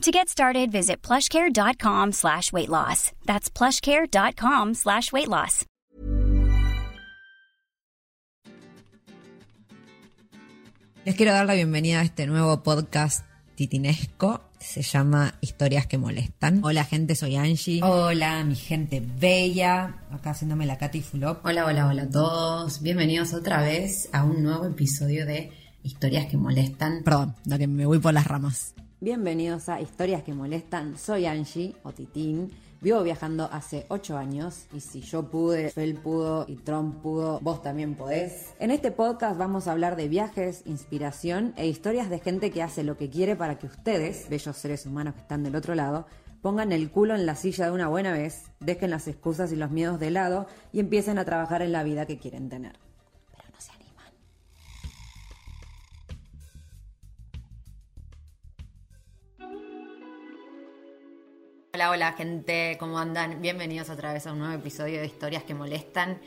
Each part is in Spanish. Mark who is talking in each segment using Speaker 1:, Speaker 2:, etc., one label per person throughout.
Speaker 1: To get started, visit plushcare.com slash weight loss. That's plushcare.com slash weight loss.
Speaker 2: Les quiero dar la bienvenida a este nuevo podcast titinesco. Se llama Historias que molestan. Hola gente, soy Angie. Hola mi gente bella. Acá haciéndome la Katy Fulop.
Speaker 3: Hola, hola, hola a todos. Bienvenidos otra vez a un nuevo episodio de Historias que molestan.
Speaker 2: Perdón, la que me voy por las ramas.
Speaker 4: Bienvenidos a Historias que Molestan. Soy Angie o Titín. Vivo viajando hace 8 años y si yo pude, Fel pudo y Trump pudo, vos también podés. En este podcast vamos a hablar de viajes, inspiración e historias de gente que hace lo que quiere para que ustedes, bellos seres humanos que están del otro lado, pongan el culo en la silla de una buena vez, dejen las excusas y los miedos de lado y empiecen a trabajar en la vida que quieren tener.
Speaker 3: Hola, hola gente, ¿cómo andan? Bienvenidos otra vez a un nuevo episodio de Historias que molestan.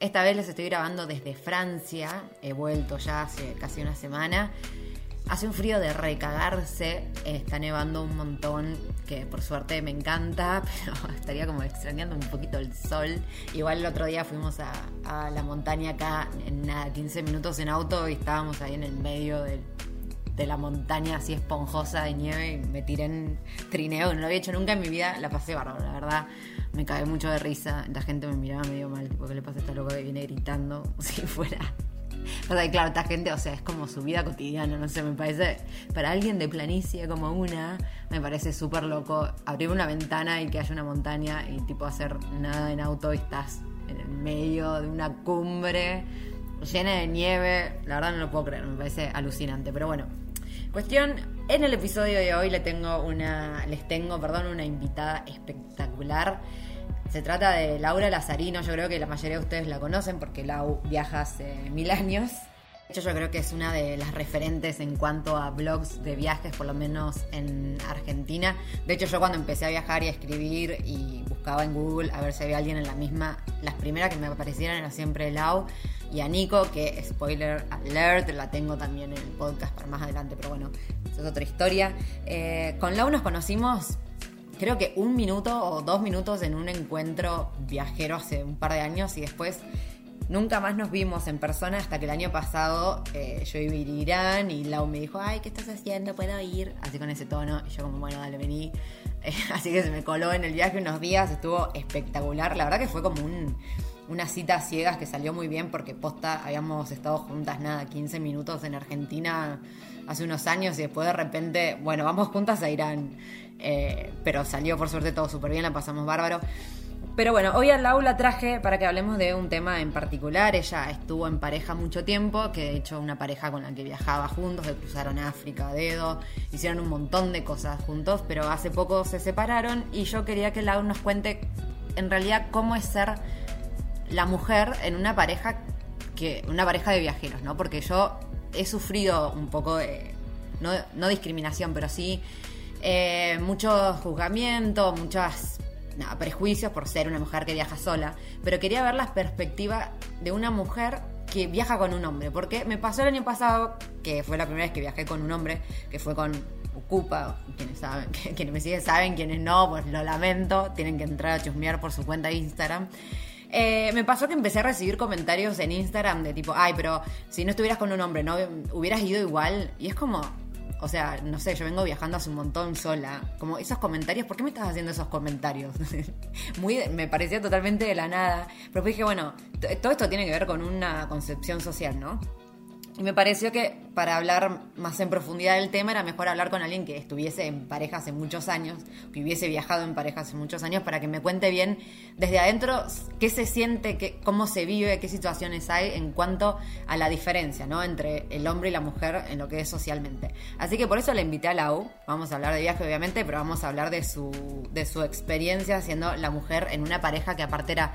Speaker 3: Esta vez les estoy grabando desde Francia, he vuelto ya hace casi una semana. Hace un frío de recagarse, está nevando un montón, que por suerte me encanta, pero estaría como extrañando un poquito el sol. Igual el otro día fuimos a, a la montaña acá en nada, 15 minutos en auto y estábamos ahí en el medio del de la montaña así esponjosa de nieve y me tiré en trineo, no lo había hecho nunca en mi vida, la pasé bárbaro, la verdad. Me cagué mucho de risa, la gente me miraba medio mal, tipo, ¿qué le pasa a esta loca que viene gritando si fuera? O sea, claro, esta gente, o sea, es como su vida cotidiana, no sé, me parece, para alguien de planicie como una, me parece súper loco abrir una ventana y que haya una montaña y tipo hacer nada en auto y estás en el medio de una cumbre llena de nieve, la verdad no lo puedo creer, me parece alucinante, pero bueno, Cuestión, en el episodio de hoy le tengo una, les tengo, perdón, una invitada espectacular. Se trata de Laura Lazarino, yo creo que la mayoría de ustedes la conocen porque Lau viaja hace mil años. De hecho, yo creo que es una de las referentes en cuanto a blogs de viajes, por lo menos en Argentina. De hecho, yo cuando empecé a viajar y a escribir y buscaba en Google a ver si había alguien en la misma, las primeras que me aparecieran era siempre Lau y a Nico, que spoiler alert, la tengo también en el podcast para más adelante, pero bueno, esa es otra historia. Eh, con Lau nos conocimos creo que un minuto o dos minutos en un encuentro viajero hace un par de años y después nunca más nos vimos en persona hasta que el año pasado eh, yo iba a ir a Irán y Lau me dijo, ay, ¿qué estás haciendo? ¿Puedo ir? Así con ese tono y yo como, bueno, dale, vení. Así que se me coló en el viaje unos días, estuvo espectacular. La verdad que fue como un, una cita ciegas que salió muy bien porque posta habíamos estado juntas nada, 15 minutos en Argentina hace unos años y después de repente, bueno, vamos juntas a Irán. Eh, pero salió por suerte todo súper bien, la pasamos bárbaro. Pero bueno, hoy a Lau la traje para que hablemos de un tema en particular. Ella estuvo en pareja mucho tiempo, que de hecho una pareja con la que viajaba juntos, que cruzaron África dedo, hicieron un montón de cosas juntos, pero hace poco se separaron y yo quería que Lau nos cuente en realidad cómo es ser la mujer en una pareja que una pareja de viajeros, ¿no? Porque yo he sufrido un poco de no, no discriminación, pero sí eh, mucho juzgamiento, muchas nada, prejuicios por ser una mujer que viaja sola, pero quería ver la perspectiva de una mujer que viaja con un hombre, porque me pasó el año pasado, que fue la primera vez que viajé con un hombre, que fue con Ocupa, quienes saben, quienes me siguen saben, quienes no, pues lo lamento, tienen que entrar a chusmear por su cuenta de Instagram. Eh, me pasó que empecé a recibir comentarios en Instagram de tipo, ay, pero si no estuvieras con un hombre, ¿no hubieras ido igual? Y es como, o sea, no sé, yo vengo viajando hace un montón sola. Como esos comentarios, ¿por qué me estás haciendo esos comentarios? Muy, me parecía totalmente de la nada. Pero dije, bueno, todo esto tiene que ver con una concepción social, ¿no? Y me pareció que para hablar más en profundidad del tema era mejor hablar con alguien que estuviese en pareja hace muchos años, que hubiese viajado en pareja hace muchos años, para que me cuente bien desde adentro qué se siente, qué, cómo se vive, qué situaciones hay en cuanto a la diferencia ¿no? entre el hombre y la mujer en lo que es socialmente. Así que por eso le invité a Lau. Vamos a hablar de viaje, obviamente, pero vamos a hablar de su, de su experiencia siendo la mujer en una pareja que aparte era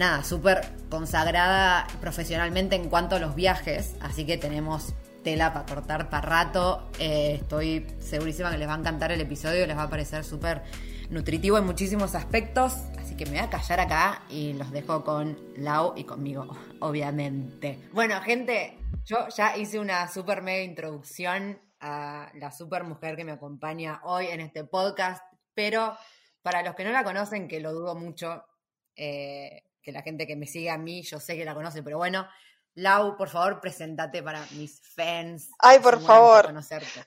Speaker 3: nada, súper consagrada profesionalmente en cuanto a los viajes, así que tenemos tela para cortar para rato. Eh, estoy segurísima que les va a encantar el episodio, les va a parecer súper nutritivo en muchísimos aspectos, así que me voy a callar acá y los dejo con Lau y conmigo, obviamente. Bueno, gente, yo ya hice una súper mega introducción a la super mujer que me acompaña hoy en este podcast, pero para los que no la conocen, que lo dudo mucho, eh, que la gente que me sigue a mí, yo sé que la conoce, pero bueno, Lau, por favor, presentate para mis fans.
Speaker 5: Ay, por favor.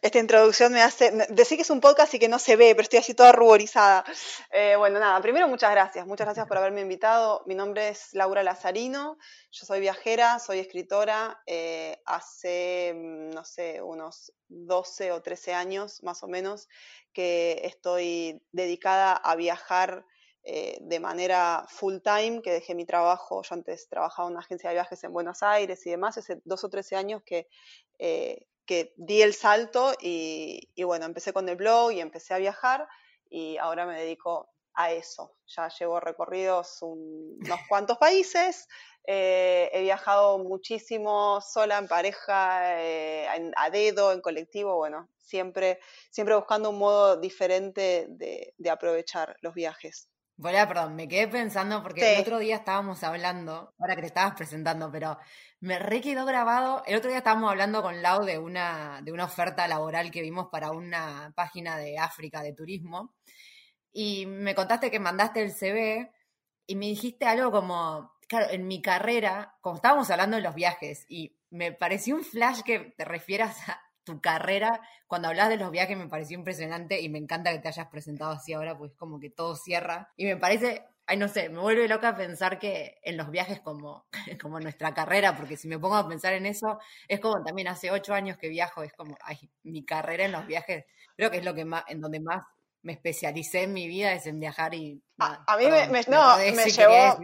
Speaker 5: Esta introducción me hace. Decir que es un podcast y que no se ve, pero estoy así toda ruborizada. Eh, bueno, nada, primero muchas gracias. Muchas gracias por haberme invitado. Mi nombre es Laura Lazarino. Yo soy viajera, soy escritora. Eh, hace, mm, no sé, unos 12 o 13 años más o menos que estoy dedicada a viajar eh, de manera full time, que dejé mi trabajo, yo antes trabajaba en una agencia de viajes en Buenos Aires y demás, hace dos o trece años que, eh, que di el salto y, bueno, empecé con el blog y empecé a viajar y ahora me dedico a eso. Ya llevo recorridos unos cuantos países, eh, he viajado muchísimo sola, en pareja, a dedo, en colectivo, bueno, siempre, siempre buscando un modo diferente de aprovechar los viajes.
Speaker 3: Bueno, perdón, me quedé pensando porque el otro día estábamos hablando, ahora que te estabas presentando, pero me re quedó grabado. El otro día estábamos hablando con Lau de una, de una oferta laboral que vimos para una página de África de turismo. Y me contaste que mandaste el CV y me dijiste algo como, claro, en mi carrera, como estábamos hablando de los viajes, y me pareció un flash que te refieras a tu carrera, cuando hablas de los viajes me pareció impresionante y me encanta que te hayas presentado así ahora, pues como que todo cierra. Y me parece, ay no sé, me vuelve loca pensar que en los viajes como, como nuestra carrera, porque si me pongo a pensar en eso, es como también hace ocho años que viajo, es como, ay, mi carrera en los viajes, creo que es lo que más, en donde más me especialicé en mi vida es en viajar y...
Speaker 5: a, mí me, no, me, llevó,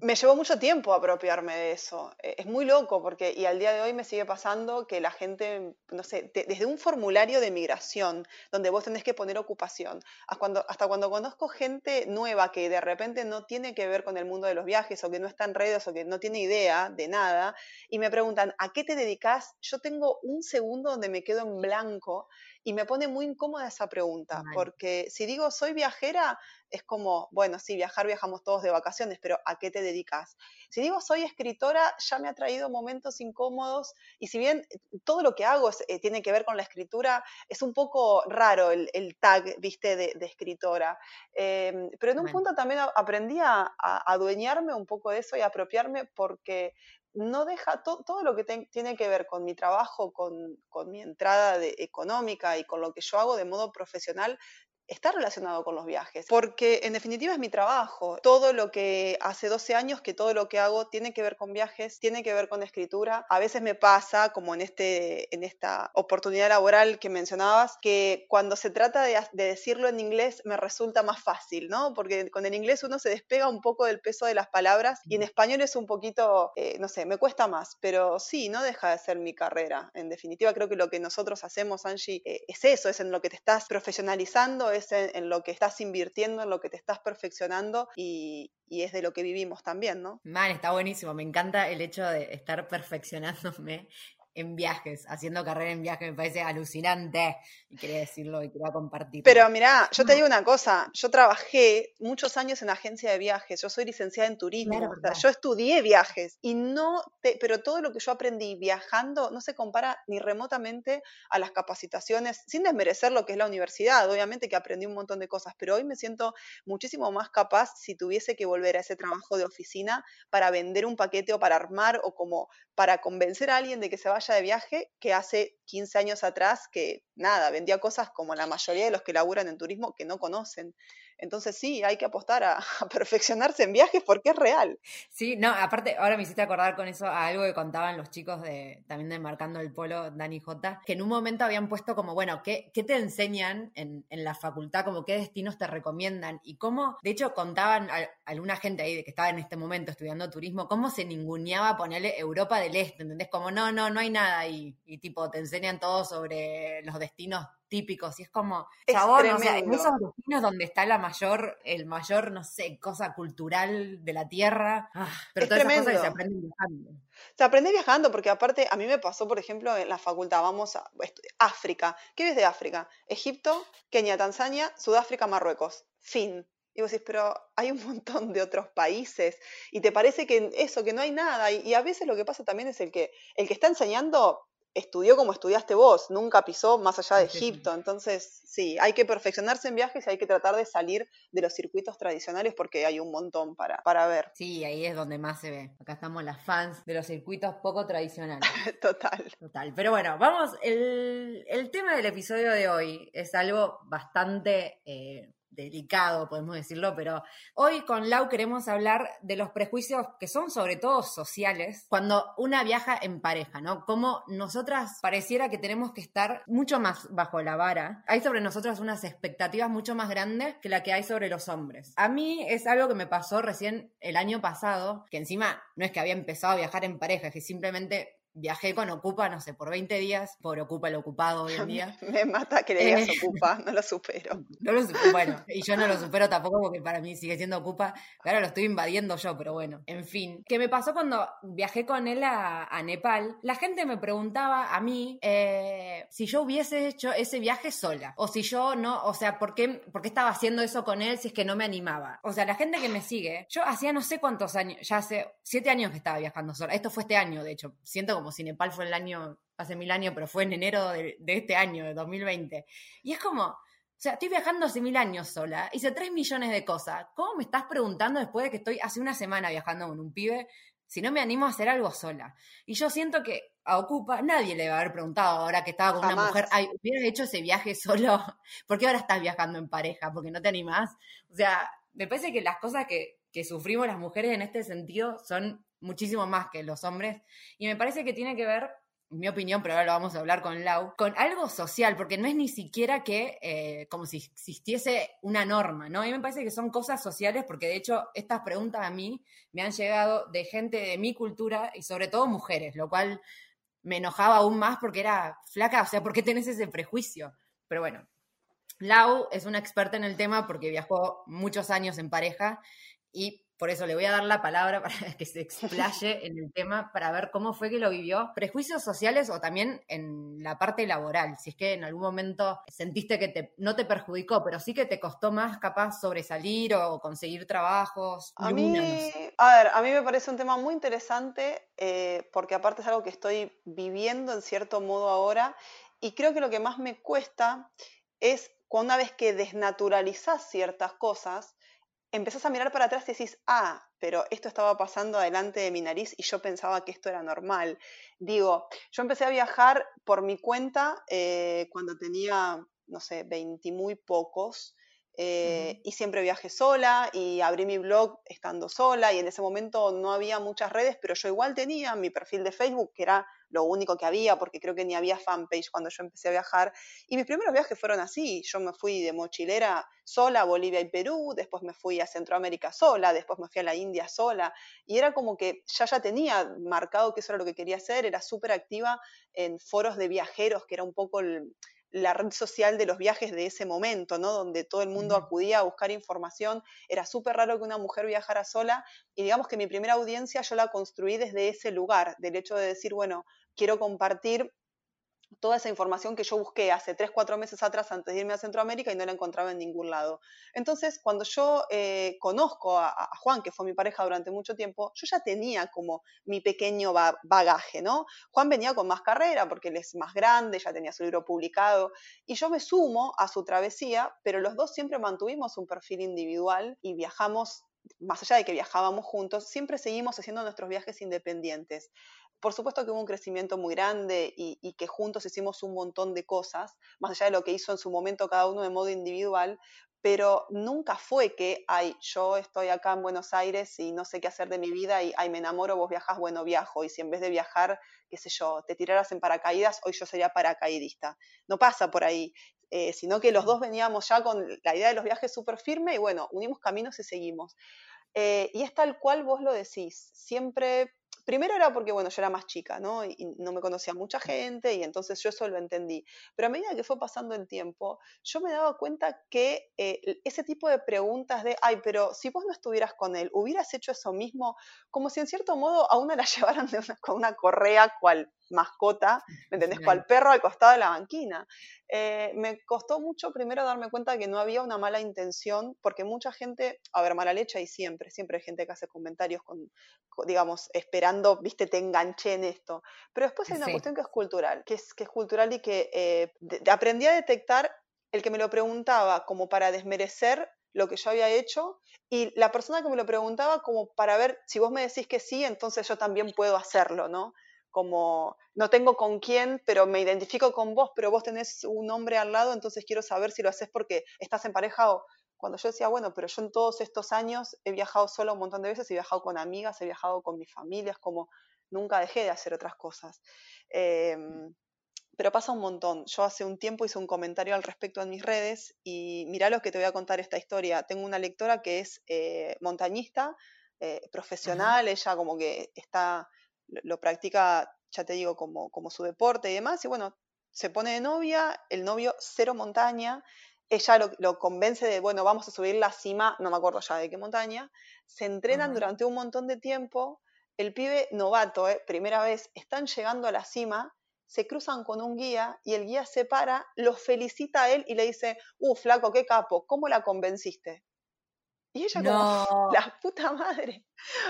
Speaker 5: me llevó mucho tiempo apropiarme de eso. E, es muy loco porque, y al día de hoy me sigue pasando que la gente, no sé, desde un formulario de migración, donde vos tenés que poner ocupación, hasta cuando, hasta cuando conozco gente nueva que de repente no tiene que ver con el mundo de los viajes o que no está en redes o que no tiene idea de nada, y me preguntan, ¿a qué te dedicas? Yo tengo un segundo donde me quedo en blanco y me pone muy incómoda esa pregunta, porque si digo soy viajera, es como, bueno, sí, viajar viajamos todos de vacaciones, pero ¿a qué te dedicas? Si digo soy escritora, ya me ha traído momentos incómodos y si bien todo lo que hago eh, tiene que ver con la escritura, es un poco raro el, tag, viste, de, escritora. Em, pero en un punto también aprendí a, a adueñarme un poco de eso y apropiarme porque no deja todo lo que tiene que ver con mi trabajo, con, mi entrada económica y con lo que yo hago de modo profesional, está relacionado con los viajes, porque en definitiva es mi trabajo. Todo lo que hace 12 años que todo lo que hago tiene que ver con viajes, tiene que ver con escritura. A veces me pasa, como en, este, en esta oportunidad laboral que mencionabas, que cuando se trata de, decirlo en inglés me resulta más fácil, ¿no? Porque con el inglés uno se despega un poco del peso de las palabras y en español es un poquito, eh, no sé, me cuesta más, pero sí, no deja de ser mi carrera. En definitiva, creo que lo que nosotros hacemos, Angie, eh, es eso, es en lo que te estás profesionalizando, es en, lo que estás invirtiendo, en lo que te estás perfeccionando y, y es de lo que vivimos también, ¿no?
Speaker 3: Man, está buenísimo. Me encanta el hecho de estar perfeccionándome en viajes, haciendo carrera en viajes, me parece alucinante. Y quería decirlo y quería compartir.
Speaker 5: Pero mira, yo te digo una cosa, yo trabajé muchos años en agencia de viajes, yo soy licenciada en turismo, yo estudié viajes y no, pero todo lo que yo aprendí viajando no se compara ni remotamente a las capacitaciones, sin desmerecer lo que es la universidad, obviamente que aprendí un montón de cosas, pero hoy me siento muchísimo más capaz si tuviese que volver a ese trabajo de oficina para vender un paquete o para armar o como para convencer a alguien de que se vaya de viaje que hace 15 años atrás que nada, vendía cosas como la mayoría de los que laburan en turismo que no conocen. Entonces sí, hay que apostar a, perfeccionarse en viajes porque es real.
Speaker 3: Sí, no, aparte, ahora me hiciste acordar con eso a algo que contaban los chicos de también de Marcando el Polo, Dani J, que en un momento habían puesto como, bueno, ¿qué, qué te enseñan en, en, la facultad? Como qué destinos te recomiendan y cómo, de hecho, contaban a, alguna gente ahí que estaba en este momento estudiando turismo, cómo se ninguneaba ponerle Europa del Este, ¿entendés? Como, no, no, no hay nada y, y tipo, te enseñan todo sobre los destinos típicos y es como, chabón, o sea, en esos destinos donde está la mayor, el mayor, no sé, cosa cultural de la tierra, ah, pero todas esas cosas que se aprenden viajando.
Speaker 5: Se aprende viajando porque aparte a mí me pasó, por ejemplo, en la facultad, vamos a África. ¿Qué ves de África? Egipto, Kenia, Tanzania, Sudáfrica, Marruecos. Fin. Y vos decís, pero hay un montón de otros países y te parece que eso, que no hay nada. Y, y, a veces lo que pasa también es el que el que está enseñando estudió como estudiaste vos, nunca pisó más allá de Egipto. Entonces, sí, hay que perfeccionarse en viajes y hay que tratar de salir de los circuitos tradicionales porque hay un montón para, para ver.
Speaker 3: Sí, ahí es donde más se ve. Acá estamos las fans de los circuitos poco tradicionales.
Speaker 5: Total.
Speaker 3: Total. Pero bueno, vamos, el, el, tema del episodio de hoy es algo bastante... Eh, delicado, podemos decirlo, pero hoy con Lau queremos hablar de los prejuicios que son sobre todo sociales cuando una viaja en pareja, ¿no? Como nosotras pareciera que tenemos que estar mucho más bajo la vara. Hay sobre nosotras unas expectativas mucho más grandes que la que hay sobre los hombres. A mí es algo que me pasó recién el año pasado, que encima no es que había empezado a viajar en pareja, es que simplemente viajé con Ocupa, no sé, por 20 días, por Ocupa el ocupado hoy en día.
Speaker 5: Me mata que le digas eh, Ocupa, no lo supero.
Speaker 3: No lo bueno, y yo no lo supero tampoco porque para mí sigue siendo Ocupa, ahora lo estoy invadiendo yo, pero bueno, en fin. ¿Qué me pasó cuando viajé con él a, Nepal? La gente me preguntaba a mí eh, si yo hubiese hecho ese viaje sola, o si yo no, o sea, ¿por qué, ¿por qué estaba haciendo eso con él si es que no me animaba? O sea, la gente que me sigue, yo hacía no sé cuántos años, ya hace siete años que estaba viajando sola, esto fue este año, de hecho, siento como si Nepal fue el año, hace mil años, pero fue en enero de, este año, de 2020. Y es como, o sea, estoy viajando hace mil años sola, hice tres millones de cosas. ¿Cómo me estás preguntando después de que estoy hace una semana viajando con un pibe si no me animo a hacer algo sola? Y yo siento que a Ocupa nadie le va a haber preguntado ahora que estaba con una mujer, ay, hubieras hecho ese viaje solo, ¿por qué ahora estás viajando en pareja? ¿Porque no te animás? O sea, me parece que las cosas que, que sufrimos las mujeres en este sentido son muchísimo más que los hombres. Y me parece que tiene que ver, mi opinión, pero ahora lo vamos a hablar con Lau, con algo social, porque no es ni siquiera que eh, como si existiese una norma, ¿no? A mí me parece que son cosas sociales, porque de hecho estas preguntas a mí me han llegado de gente de mi cultura y sobre todo mujeres, lo cual me enojaba aún más porque era flaca, o sea, ¿por qué tenés ese prejuicio? Pero bueno, Lau es una experta en el tema porque viajó muchos años en pareja y por eso le voy a dar la palabra para que se explaye en el tema, para ver cómo fue que lo vivió. Prejuicios sociales o también en la parte laboral, si es que en algún momento sentiste que te, no te perjudicó, pero sí que te costó más capaz sobresalir o conseguir trabajos.
Speaker 5: A mí, a ver, a mí me parece un tema muy interesante eh, porque aparte es algo que estoy viviendo en cierto modo ahora y creo que lo que más me cuesta es cuando una vez que desnaturalizas ciertas cosas, empezás a mirar para atrás y decís, ah, pero esto estaba pasando adelante de mi nariz y yo pensaba que esto era normal. Digo, yo empecé a viajar por mi cuenta eh, cuando tenía, no sé, 20 muy pocos. Eh, y siempre viajé sola y abrí mi blog estando sola y en ese momento no había muchas redes, pero yo igual tenía mi perfil de Facebook, que era lo único que había, porque creo que ni había fanpage cuando yo empecé a viajar. Y mis primeros viajes fueron así. Yo me fui de mochilera sola a Bolivia y Perú, después me fui a Centroamérica sola, después me fui a la India sola. Y era como que ya ya tenía marcado que eso era lo que quería hacer, era súper activa en foros de viajeros, que era un poco el, la red social de los viajes de ese momento, ¿no? Donde todo el mundo acudía a buscar información. Era súper raro que una mujer viajara sola y digamos que mi primera audiencia yo la construí desde ese lugar, del hecho de decir, bueno, quiero compartir toda esa información que yo busqué hace 3, 4 meses atrás antes de irme a Centroamérica y no la encontraba en ningún lado. Entonces, cuando yo eh, conozco a, Juan, que fue mi pareja durante mucho tiempo, yo ya tenía como mi pequeño bagaje, ¿no? Juan venía con más carrera porque él es más grande, ya tenía su libro publicado, y yo me sumo a su travesía, pero los dos siempre mantuvimos un perfil individual y viajamos más allá de que viajábamos juntos, siempre seguimos haciendo nuestros viajes independientes. Por supuesto que hubo un crecimiento muy grande y, y, que juntos hicimos un montón de cosas, más allá de lo que hizo en su momento cada uno de modo individual, pero nunca fue que, ay, yo estoy acá en Buenos Aires y no sé qué hacer de mi vida y, ay, me enamoro, vos viajas, bueno, viajo. Y si en vez de viajar, qué sé yo, te tiraras en paracaídas, hoy yo sería paracaidista. No pasa por ahí, eh, sino que los dos veníamos ya con la idea de los viajes súper firme y bueno, unimos caminos y seguimos. Eh, y es tal cual vos lo decís, siempre primero era porque, bueno, yo era más chica, ¿no? Y, no me conocía mucha gente y entonces yo eso lo entendí. Pero a medida que fue pasando el tiempo, yo me daba cuenta que eh, ese tipo de preguntas de, ay, pero si vos no estuvieras con él, hubieras hecho eso mismo, como si en cierto modo a una la llevaran con una correa cual mascota, ¿me entendés? Cual perro al costado de la banquina. Eh, me costó mucho primero darme cuenta que no había una mala intención, porque mucha gente, a ver, mala leche hay siempre, siempre hay gente que hace comentarios con, digamos, esperando, viste, te enganché en esto. Pero después hay una cuestión que es cultural, que es, que es cultural y que eh, aprendí a detectar el que me lo preguntaba como para desmerecer lo que yo había hecho y la persona que me lo preguntaba como para ver si vos me decís que sí, entonces yo también puedo hacerlo, ¿no? como no tengo con quién, pero me identifico con vos, pero vos tenés un hombre al lado, entonces quiero saber si lo haces porque estás en pareja o cuando yo decía, bueno, pero yo en todos estos años he viajado solo un montón de veces, he viajado con amigas, he viajado con mi familia, es como nunca dejé de hacer otras cosas. Em, pero pasa un montón. Yo hace un tiempo hice un comentario al respecto en mis redes y mirá lo que te voy a contar esta historia. Tengo una lectora que es eh, montañista, eh, profesional, ella como que está lo practica, ya te digo, como, como su deporte y demás, y bueno, se pone de novia, el novio cero montaña, ella lo, convence de, bueno, vamos a subir la cima, no me acuerdo ya de qué montaña, se entrenan durante un montón de tiempo, el pibe novato, eh, primera vez, están llegando a la cima, se cruzan con un guía y el guía se para, lo felicita a él y le dice, uh, flaco, qué capo, ¿cómo la convenciste? Y ella como, la puta madre.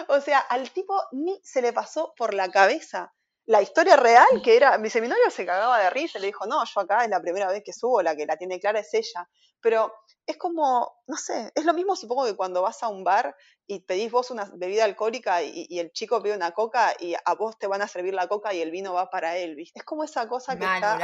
Speaker 5: O sea, al tipo ni se le pasó por la cabeza la historia real, que era, mi seminario se cagaba de risa, le dijo, no, yo acá es la primera vez que subo, la que la tiene clara es ella. Pero es como, no sé, es lo mismo supongo que cuando vas a un bar y pedís vos una bebida alcohólica y, el chico pide una coca y a vos te van a servir la coca y el vino va para él, ¿viste? Es como esa cosa que está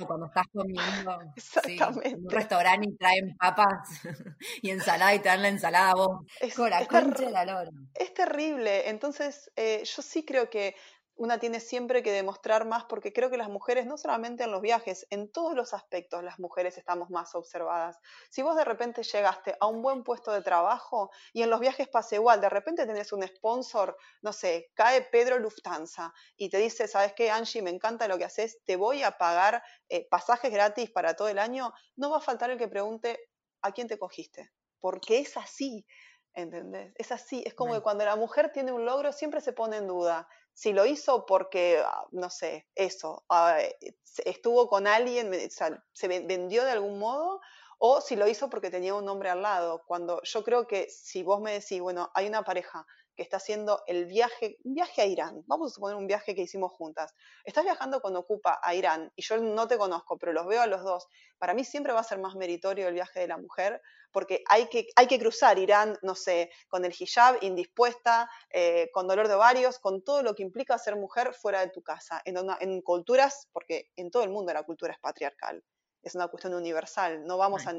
Speaker 3: o cuando estás comiendo en un restaurante y traen papas y ensalada y te dan la ensalada a vos. Es, con la concha de la lora.
Speaker 5: Es terrible. Entonces, eh, yo sí creo que una tiene siempre que demostrar más, porque creo que las mujeres, no solamente en los viajes, en todos los aspectos las mujeres estamos más observadas. Si vos de repente llegaste a un buen puesto de trabajo y en los viajes pasa igual, de repente tenés un sponsor, no sé, cae Pedro Lufthansa y te dice, ¿sabes qué, Angie? Me encanta lo que haces, te voy a pagar eh, pasajes gratis para todo el año, no va a faltar el que pregunte, ¿a quién te cogiste? Porque es así. ¿Entendés? Es así, es como que cuando la mujer tiene un logro siempre se pone en duda si lo hizo porque, ah, no sé, eso, ah, eh, estuvo con alguien, se vendió de algún modo, o si lo hizo porque tenía un hombre al lado. Cuando yo creo que si vos me decís, bueno, hay una pareja que está haciendo el viaje, un viaje a Irán, vamos a suponer un viaje que hicimos juntas, estás viajando con Ocupa a Irán y yo no te conozco, pero los veo a los dos, para mí siempre va a ser más meritorio el viaje de la mujer porque hay que, hay que cruzar Irán, no sé, con el hijab, indispuesta, eh, con dolor de ovarios, con todo lo que implica ser mujer fuera de tu casa, en, en culturas, porque en todo el mundo la cultura es patriarcal. Es una cuestión universal. No vamos a,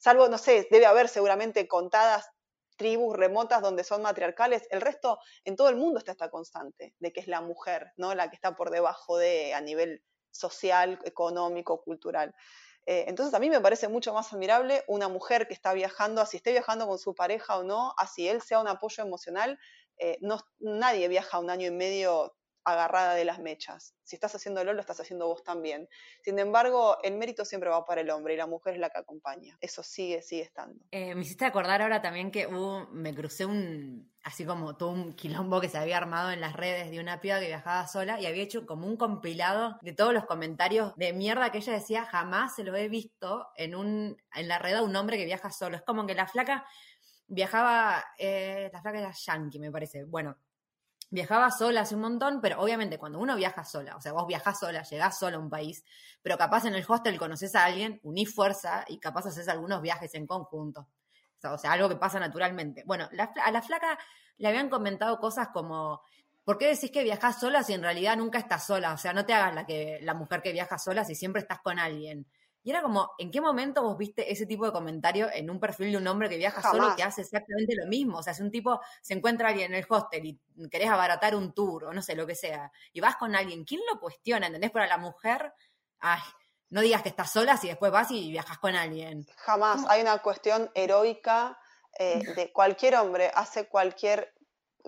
Speaker 5: salvo, no sé, debe haber seguramente contadas tribus remotas donde son matriarcales, el resto, en todo el mundo está esta constante de que es la mujer, ¿no? La que está por debajo de a nivel social, económico, cultural. Eh, entonces a mí me parece mucho más admirable una mujer que está viajando, así esté viajando con su pareja o no, así él sea un apoyo emocional. Eh, no, nadie viaja un año y medio agarrada de las mechas. Si estás haciéndolo, lo estás haciendo vos también. Sin embargo, el mérito siempre va para el hombre y la mujer es la que acompaña. Eso sigue, sigue estando.
Speaker 3: Eh, me hiciste acordar ahora también que me crucé un, así como todo un quilombo que se había armado en las redes de una piba que viajaba sola y había hecho como un compilado de todos los comentarios de mierda que ella decía, jamás se lo he visto en, un, en la red a un hombre que viaja solo. Es como que la flaca viajaba, eh, la flaca era yankee, me parece. Bueno, viajaba sola hace un montón, pero obviamente cuando uno viaja sola, o sea, vos viajás sola, llegás sola a un país, pero capaz en el hostel conoces a alguien, unís fuerza y capaz haces algunos viajes en conjunto. O sea, algo que pasa naturalmente. Bueno, a la flaca le habían comentado cosas como, ¿por qué decís que viajas sola si en realidad nunca estás sola? O sea, no te hagas la, que, la mujer que viaja sola si siempre estás con alguien. Y era como, ¿en qué momento vos viste ese tipo de comentario en un perfil de un hombre que viaja solo que hace exactamente lo mismo? O sea, si un tipo se encuentra alguien en el hostel y querés abaratar un tour o no sé, lo que sea, y vas con alguien, ¿quién lo cuestiona? ¿Entendés? Para la mujer, ay, no digas que estás sola si después vas y viajas con alguien.
Speaker 5: Jamás. Hay una cuestión heroica eh, de cualquier hombre, hace cualquier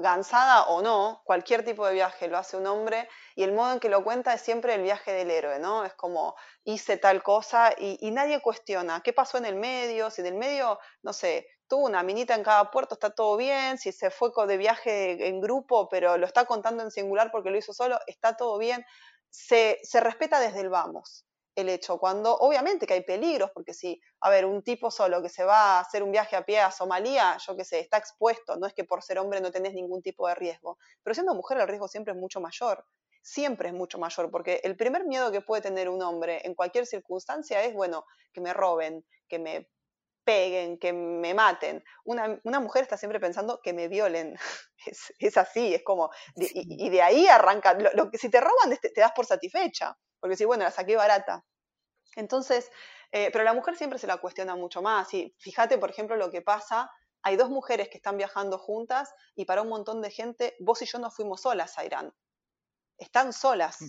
Speaker 5: gansada o no, cualquier tipo de viaje lo hace un hombre y el modo en que lo cuenta es siempre el viaje del héroe, ¿no? Es como hice tal cosa y, nadie cuestiona qué pasó en el medio, si en el medio, no sé, tuvo una minita en cada puerto, está todo bien, si se fue de viaje en grupo, pero lo está contando en singular porque lo hizo solo, está todo bien. Se, se respeta desde el vamos el hecho, cuando obviamente que hay peligros, porque si, a ver, un tipo solo que se va a hacer un viaje a pie a Somalia, yo qué sé, está expuesto, no es que por ser hombre no tenés ningún tipo de riesgo, pero siendo mujer el riesgo siempre es mucho mayor, siempre es mucho mayor, porque el primer miedo que puede tener un hombre en cualquier circunstancia es, bueno, que me roben, que me peguen, que me maten. Una, mujer está siempre pensando que me violen. Es, así, es como, y, de ahí arranca, lo, que si te roban te, te das por satisfecha porque sí, bueno, la saqué barata. Entonces, eh, pero la mujer siempre se la cuestiona mucho más. Y fíjate, por ejemplo, lo que pasa, hay dos mujeres que están viajando juntas y para un montón de gente, vos y yo no fuimos solas a Irán. Están solas. Mm.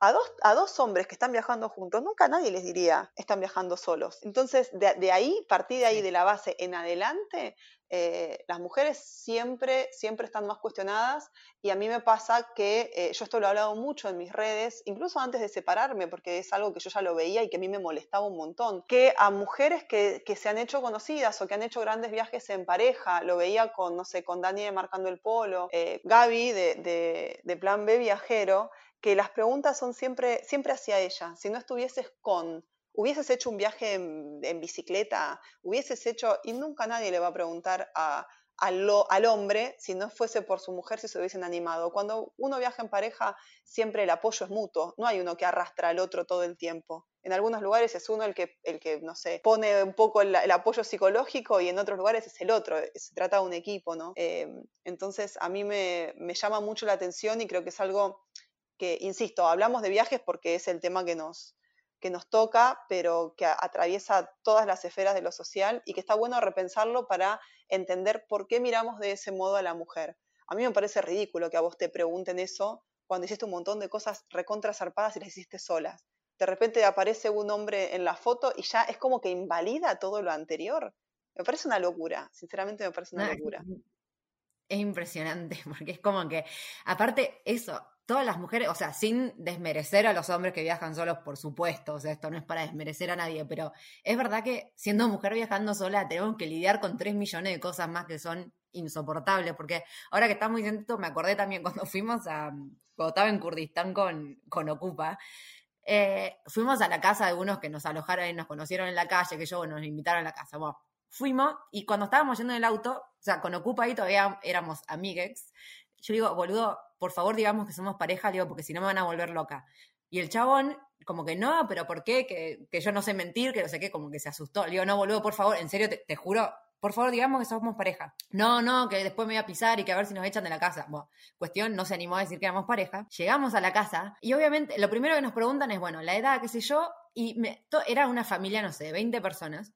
Speaker 5: A dos, a dos hombres que están viajando juntos, nunca nadie les diría, están viajando solos. Entonces, de, de ahí, partir de ahí, de la base en adelante, eh, las mujeres siempre, siempre están más cuestionadas y a mí me pasa que eh, yo esto lo he hablado mucho en mis redes, incluso antes de separarme, porque es algo que yo ya lo veía y que a mí me molestaba un montón, que a mujeres que, se han hecho conocidas o que han hecho grandes viajes en pareja, lo veía con, no sé, con Dani Marcando el Polo, eh, Gaby de, de Plan B Viajero, que las preguntas son siempre, siempre hacia ella, si no estuvieses con hubieses hecho un viaje en, bicicleta, hubieses hecho, y nunca nadie le va a preguntar a, al hombre si no fuese por su mujer si se hubiesen animado. Cuando uno viaja en pareja, siempre el apoyo es mutuo, no hay uno que arrastra al otro todo el tiempo. En algunos lugares es uno el que, el que no sé, pone un poco el, apoyo psicológico y en otros lugares es el otro, se trata de un equipo, ¿no? Em, entonces a mí me, me llama mucho la atención y creo que es algo que, insisto, hablamos de viajes porque es el tema que nos, que nos toca, pero que atraviesa todas las esferas de lo social y que está bueno repensarlo para entender por qué miramos de ese modo a la mujer. A mí me parece ridículo que a vos te pregunten eso cuando hiciste un montón de cosas recontra zarpadas y las hiciste solas. De repente aparece un hombre en la foto y ya es como que invalida todo lo anterior. Me parece una locura, sinceramente me parece una locura.
Speaker 3: Es impresionante, porque es como que, aparte, eso, todas las mujeres, o sea, sin desmerecer a los hombres que viajan solos, por supuesto, o sea, esto no es para desmerecer a nadie, pero es verdad que siendo mujer viajando sola tenemos que lidiar con tres millones de cosas más que son insoportables, porque ahora que estamos diciendo esto, me acordé también cuando fuimos a, cuando estaba en Kurdistán con, con Ocupa, eh, fuimos a la casa de unos que nos alojaron y nos conocieron en la calle, que yo, nos invitaron a la casa, fuimos y cuando estábamos yendo en el auto, o sea, con Ocupa ahí todavía éramos amigues, yo digo, boludo, por favor digamos que somos pareja, digo, porque si no me van a volver loca. Y el chabón, como que no, pero ¿por qué? Que, yo no sé mentir, que no sé qué, como que se asustó. Le digo, no, boludo, por favor, en serio, te, juro, por favor, digamos que somos pareja. No, no, que después me voy a pisar y que a ver si nos echan de la casa. Bueno, cuestión, no se animó a decir que éramos pareja. Llegamos a la casa y obviamente lo primero que nos preguntan es, bueno, la edad, qué sé yo, y me, era una familia, no sé, 20 personas.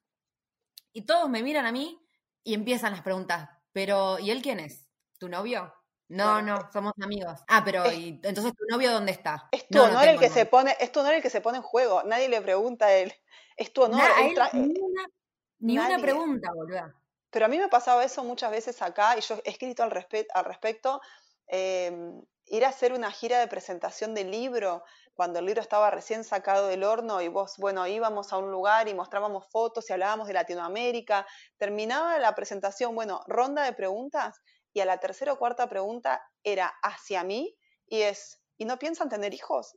Speaker 3: Y todos me miran a mí y empiezan las preguntas, pero ¿y él quién es? ¿Tu novio? No, no, somos amigos. Ah, pero ¿y, entonces tu novio dónde está?
Speaker 5: Es tu honor el que se pone, es tu honor el que se pone en juego. Nadie le pregunta a él. Es tu honor.
Speaker 3: ni, una, pregunta, boludo.
Speaker 5: Pero a mí me pasaba eso muchas veces acá, y yo he escrito al, al respecto, em, ir a hacer una gira de presentación del libro, cuando el libro estaba recién sacado del horno y vos, bueno, íbamos a un lugar y mostrábamos fotos y hablábamos de Latinoamérica, terminaba la presentación, bueno, ronda de preguntas y a la tercera o cuarta pregunta era hacia mí y es, ¿y no piensan tener hijos?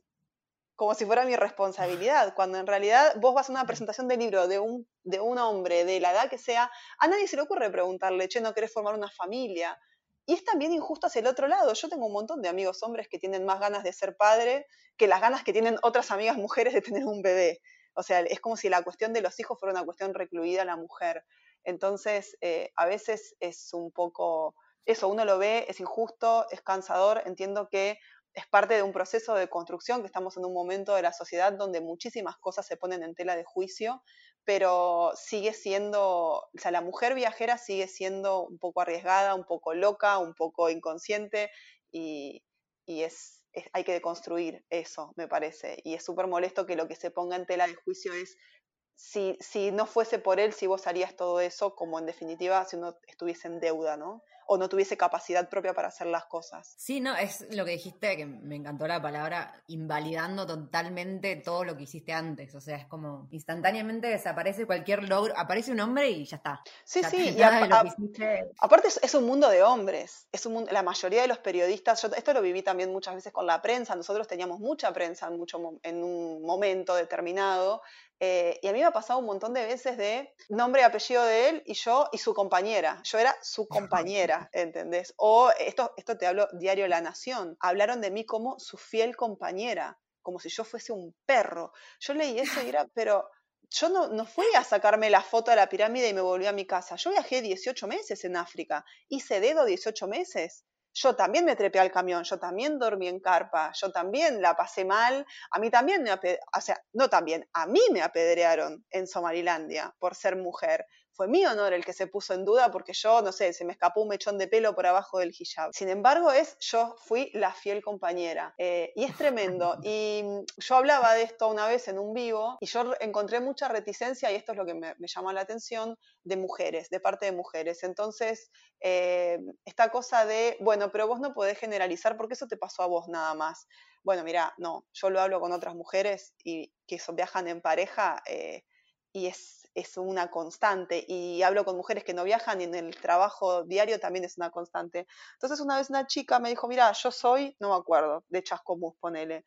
Speaker 5: Como si fuera mi responsabilidad, cuando en realidad vos vas a una presentación de libro de un, de un hombre, de la edad que sea, a nadie se le ocurre preguntarle, che, ¿no querés formar una familia? Y es también injusto hacia el otro lado. Yo tengo un montón de amigos hombres que tienen más ganas de ser padre que las ganas que tienen otras amigas mujeres de tener un bebé. O sea, es como si la cuestión de los hijos fuera una cuestión recluida a la mujer. Entonces, eh, a veces es un poco, eso, uno lo ve, es injusto, es cansador, entiendo que es parte de un proceso de construcción, que estamos en un momento de la sociedad donde muchísimas cosas se ponen en tela de juicio, pero sigue siendo, o sea, la mujer viajera sigue siendo un poco arriesgada, un poco loca, un poco inconsciente y, es, hay que deconstruir eso, me parece. Y es súper molesto que lo que se ponga en tela de juicio es si, si no fuese por él, si vos harías todo eso, como en definitiva si uno estuviese en deuda, ¿no? o no tuviese capacidad propia para hacer las cosas.
Speaker 3: Sí, no, es lo que dijiste, que me encantó la palabra, invalidando totalmente todo lo que hiciste antes. O sea, es como instantáneamente desaparece cualquier logro, aparece un hombre y ya está.
Speaker 5: Sí, sí, y aparte es, un mundo de hombres. Es un la mayoría de los periodistas, yo esto lo viví también muchas veces con la prensa, nosotros teníamos mucha prensa en, mucho, en un momento determinado, eh, y a mí me ha pasado un montón de veces de nombre y apellido de él y yo y su compañera. Yo era su compañera, ¿entendés? O esto, esto te hablo diario La Nación. Hablaron de mí como su fiel compañera, como si yo fuese un perro. Yo leí eso y era, pero yo no, no, fui a sacarme la foto de la pirámide y me volví a mi casa. Yo viajé 18 meses en África. Hice dedo 18 meses yo también me trepé al camión, yo también dormí en carpa, yo también la pasé mal, a mí también me, o sea, no también, a mí me apedrearon en Somalilandia por ser mujer, fue mi honor el que se puso en duda porque yo, no sé, se me escapó un mechón de pelo por abajo del hijab. Sin embargo, es yo fui la fiel compañera. Eh, y es tremendo. Y yo hablaba de esto una vez en un vivo y yo encontré mucha reticencia, y esto es lo que me, llamó la atención, de mujeres, de parte de mujeres. Entonces, eh, esta cosa de, bueno, pero vos no podés generalizar porque eso te pasó a vos nada más. Bueno, mira, no, yo lo hablo con otras mujeres y que viajan en pareja eh, y es es una constante. Y hablo con mujeres que no viajan y en el trabajo diario también es una constante. Entonces una vez una chica me dijo, mira, yo soy, no me acuerdo, de Chascomús, ponele.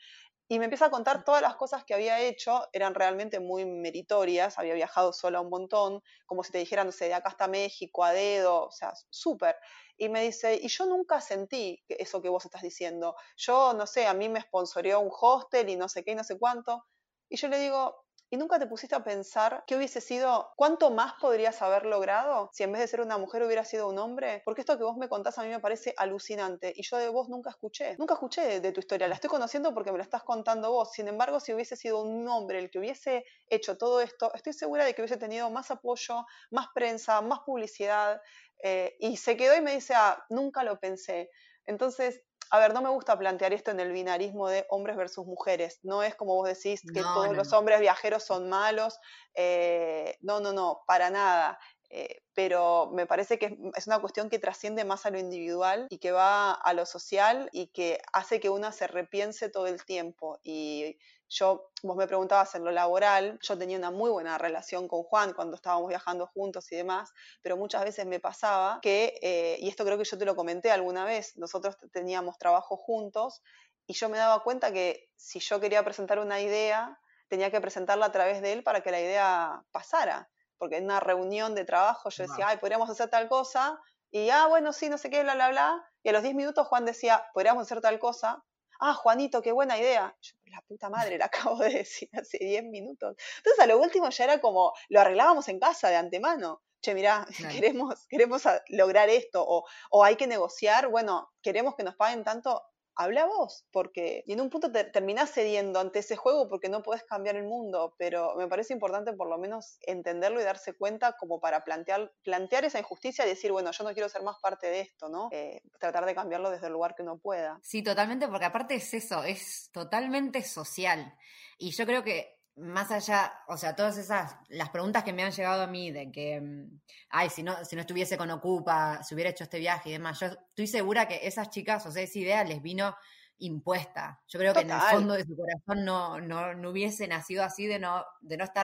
Speaker 5: Y me empieza a contar todas las cosas que había hecho, eran realmente muy meritorias, había viajado sola un montón, como si te dijeran, no sé, de acá hasta México, a dedo, o sea, súper. Y me dice, y yo nunca sentí eso que vos estás diciendo. Yo, no sé, a mí me sponsoreó un hostel y no sé qué y no sé cuánto. Y yo le digo, ¿Y nunca te pusiste a pensar qué hubiese sido, cuánto más podrías haber logrado si en vez de ser una mujer hubiera sido un hombre? Porque esto que vos me contás a mí me parece alucinante y yo de vos nunca escuché. Nunca escuché de tu historia, la estoy conociendo porque me la estás contando vos. Sin embargo, si hubiese sido un hombre el que hubiese hecho todo esto, estoy segura de que hubiese tenido más apoyo, más prensa, más publicidad. Eh, y se quedó y me dice, ah, nunca lo pensé. Entonces, a ver, no me gusta plantear esto en el binarismo de hombres versus mujeres. No es como vos decís que todos los hombres viajeros son malos. Eh, no, no, no, para nada. Eh, pero me parece que es una cuestión que trasciende más a lo individual y que va a lo social y que hace que una se repiense todo el tiempo. Y yo, vos me preguntabas en lo laboral, yo tenía una muy buena relación con Juan cuando estábamos viajando juntos y demás, pero muchas veces me pasaba que, eh, y esto creo que yo te lo comenté alguna vez, nosotros teníamos trabajo juntos y yo me daba cuenta que si yo quería presentar una idea, tenía que presentarla a través de él para que la idea pasara porque en una reunión de trabajo yo decía, ay, podríamos hacer tal cosa, y ah, bueno, sí, no sé qué, bla, bla, bla, y a los 10 minutos Juan decía, podríamos hacer tal cosa, ah, Juanito, qué buena idea. Yo, la puta madre, la acabo de decir hace 10 minutos. Entonces a lo último ya era como, lo arreglábamos en casa de antemano. Che, mirá, queremos, queremos lograr esto, o, o hay que negociar, bueno, queremos que nos paguen tanto, habla vos, porque y en un punto te, terminás cediendo ante ese juego porque no puedes cambiar el mundo, pero me parece importante por lo menos entenderlo y darse cuenta como para plantear, plantear esa injusticia y decir, bueno, yo no quiero ser más parte de esto, ¿no? Eh, tratar de cambiarlo desde el lugar que uno pueda.
Speaker 3: Sí, totalmente, porque aparte es eso, es totalmente social. Y yo creo que más allá, o sea, todas esas, las preguntas que me han llegado a mí de que, mm, ay, si no, si no estuviese con Ocupa, si hubiera hecho este viaje y demás, yo estoy segura que esas chicas, o sea, esa idea les vino impuesta. Yo creo que en el fondo de su corazón no, no, no hubiese nacido así de no, de no estar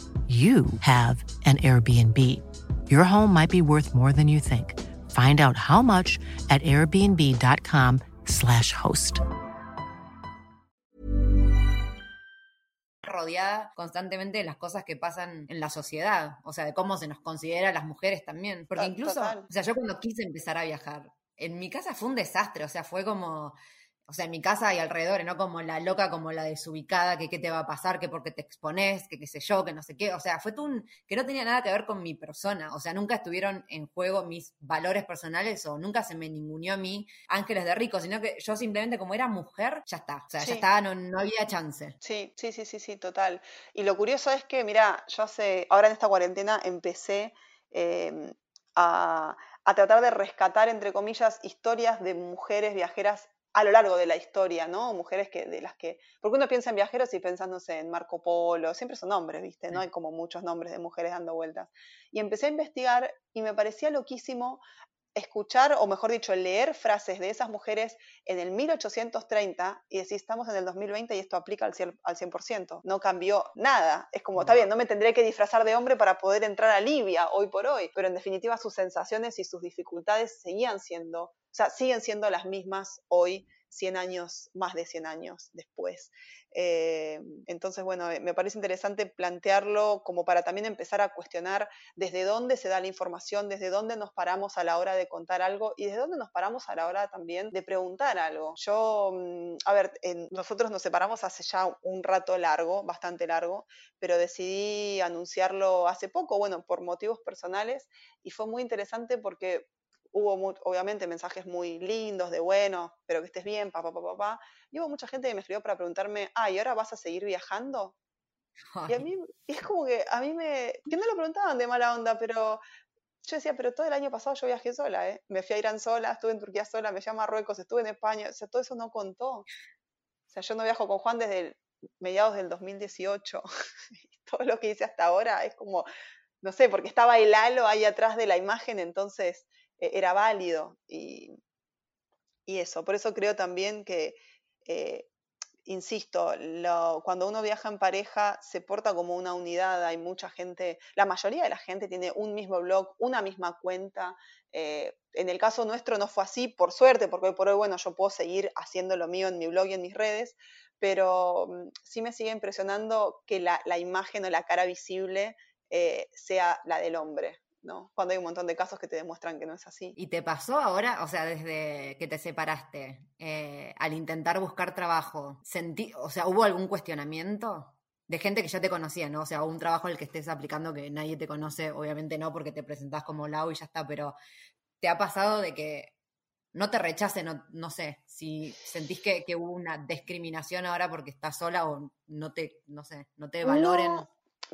Speaker 6: you have an Airbnb. Your home might be worth more than you think. Find out how much at airbnb.com/slash host.
Speaker 3: Rodeada constantemente de las cosas que pasan en la sociedad, o sea, de cómo se nos considera a las mujeres también. Porque incluso, o sea, yo cuando quise empezar a viajar, en mi casa fue un desastre, o sea, fue como o sea, en mi casa y alrededor, no como la loca, como la desubicada, que qué te va a pasar, que porque te expones, que qué sé yo, que no sé qué. O sea, fue un, que no tenía nada que ver con mi persona. O sea, nunca estuvieron en juego mis valores personales o nunca se me ninguneó a mí ángeles de rico, sino que yo simplemente como era mujer, ya está. O sea, ya está, no, no había chance.
Speaker 5: Sí, sí, sí, sí, sí, total. Y lo curioso es que, mira, yo hace, ahora en esta cuarentena empecé em, a, a tratar de rescatar, entre comillas, historias de mujeres viajeras a lo largo de la historia, ¿no? Mujeres que, de las que, porque uno piensa en viajeros y pensándose en Marco Polo, siempre son hombres, ¿viste? No hay como muchos nombres de mujeres dando vueltas. Y empecé a investigar y me parecía loquísimo escuchar, o mejor dicho, leer frases de esas mujeres en el 1830 y decir, estamos en el 2020 y esto aplica al 100%. No cambió nada. Es como, está bien, no me tendré que disfrazar de hombre para poder entrar a Libia hoy por hoy, pero en definitiva sus sensaciones y sus dificultades seguían siendo o sea, siguen siendo las mismas hoy, 100 años, más de 100 años después. Eh, entonces, bueno, eh, me parece interesante plantearlo como para también empezar a cuestionar desde dónde se da la información, desde dónde nos paramos a la hora de contar algo y desde dónde nos paramos a la hora también de preguntar algo. Yo, mm, a ver, nosotros nos separamos hace ya un rato largo, bastante largo, pero decidí anunciarlo hace poco, bueno, por motivos personales y fue muy interesante porque hubo obviamente mensajes muy lindos de bueno, pero que estés bien, papá, papá, papá. Y hubo mucha gente que me escribió para preguntarme, ah, ¿y ahora vas a seguir viajando? Y a mí, es como que a mí me, que no lo preguntaban de mala onda, pero yo decía, pero todo el año pasado yo viajé sola, ¿eh? Me fui a Irán sola, estuve en Turquía sola, me fui a Marruecos, estuve en España, o sea, todo eso no contó. O sea, yo no viajo con Juan desde mediados del 2018. todo lo que hice hasta ahora es como, no sé, porque estaba el halo ahí atrás de la imagen, entonces era válido y, eso. Por eso creo también que, eh, insisto, cuando uno viaja en pareja se porta como una unidad, hay mucha gente, la mayoría de la gente tiene un mismo blog, una misma cuenta. Eh, en el caso nuestro no fue así, por suerte, porque hoy por hoy, bueno, yo puedo seguir haciendo lo mío en mi blog y en mis redes, pero mm, sí me sigue impresionando que la, imagen o la cara visible eh, sea la del hombre. ¿No? Cuando hay un montón de casos que te demuestran que no es así.
Speaker 3: ¿Y te pasó ahora, o sea, desde que te separaste, eh, al intentar buscar trabajo, sentí, o sea, ¿hubo algún cuestionamiento? De gente que ya te conocía, ¿no? O sea, un trabajo al que estés aplicando que nadie te conoce, obviamente no, porque te presentás como Lau y ya está, pero ¿te ha pasado de que no te rechacen, no, no sé, si sentís que, que, hubo una discriminación ahora porque estás sola o no te, no sé, no te valoren?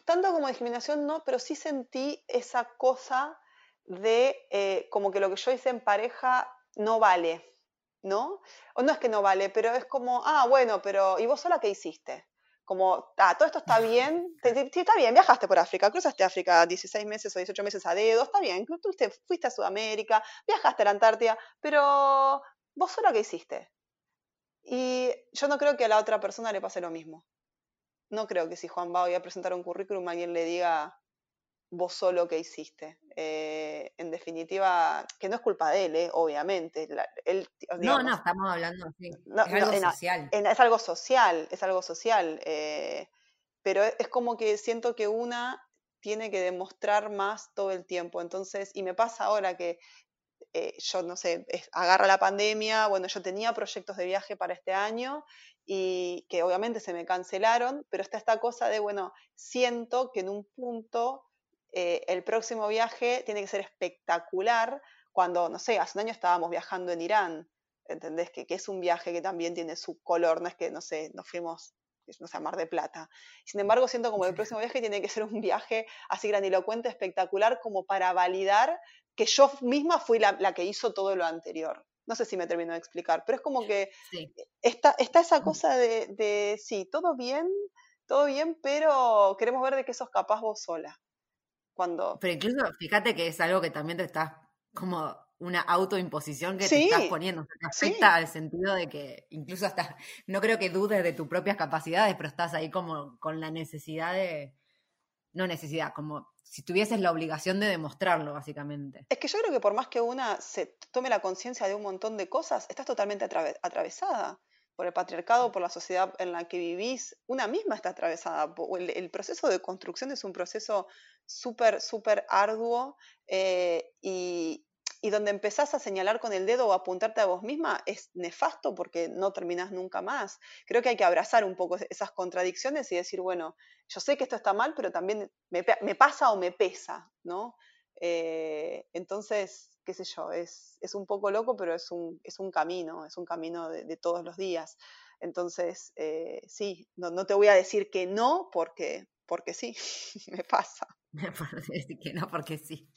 Speaker 5: Tanto como discriminación no, pero sí sentí esa cosa de eh, como que lo que yo hice en pareja no vale, ¿no? O no es que no vale, pero es como, ah, bueno, pero ¿y vos sola qué hiciste? como, ah, todo esto está bien, sí, está bien, viajaste por África, cruzaste África 16 meses o 18 meses a dedo, está bien, fuiste, fuiste a Sudamérica, viajaste a la Antártida, pero vos solo qué hiciste. Y yo no creo que a la otra persona le pase lo mismo. No creo que si Juan va a presentar un currículum, alguien le diga, vos solo que hiciste. Eh, en definitiva, que no es culpa de él, eh, obviamente.
Speaker 3: no, no, estamos hablando, sí. es algo social.
Speaker 5: es algo social, es algo social. Eh, pero es como que siento que una tiene que demostrar más todo el tiempo. Entonces, y me pasa ahora que yo no sé, agarra la pandemia, bueno, yo tenía proyectos de viaje para este año y que obviamente se me cancelaron, pero está esta cosa de, bueno, siento que en un punto eh, el próximo viaje tiene que ser espectacular cuando, no sé, hace un año estábamos viajando en Irán, ¿entendés? Que, que es un viaje que también tiene su color, no es que, no sé, nos fuimos no sé, a Mar de Plata. Sin embargo, siento como el próximo viaje tiene que ser un viaje así grandilocuente, espectacular, como para validar que yo misma fui la, que hizo todo lo anterior. No sé si me termino de explicar, pero es como que está, está, esa cosa de, de, sí, todo bien, todo bien, pero queremos ver de qué sos capaz vos sola.
Speaker 3: Pero incluso, fíjate que es algo que también te estás como una autoimposición que te estás poniendo. Te afecta al sentido de que incluso hasta, no creo que dudes de tus propias capacidades, pero estás ahí como con la necesidad de, no necesidad, como si tuvieses la obligación de demostrarlo, básicamente.
Speaker 5: Es que yo creo que por más que una se tome la conciencia de un montón de cosas, estás totalmente atravesada por el patriarcado, por la sociedad en la que vivís, una misma está atravesada. El, proceso de construcción es un proceso súper, súper arduo eh, y, donde empezás a señalar con el dedo o apuntarte a vos misma es nefasto porque no terminás nunca más. Creo que hay que abrazar un poco esas contradicciones y decir, bueno, yo sé que esto está mal, pero también me, pasa o me pesa, ¿no? Eh, entonces, qué sé yo, es, es, un poco loco, pero es un, es un camino, es un camino de, todos los días. Entonces, eh, sí, no, no, te voy a decir que no, porque, porque sí, me pasa.
Speaker 3: que no, porque sí.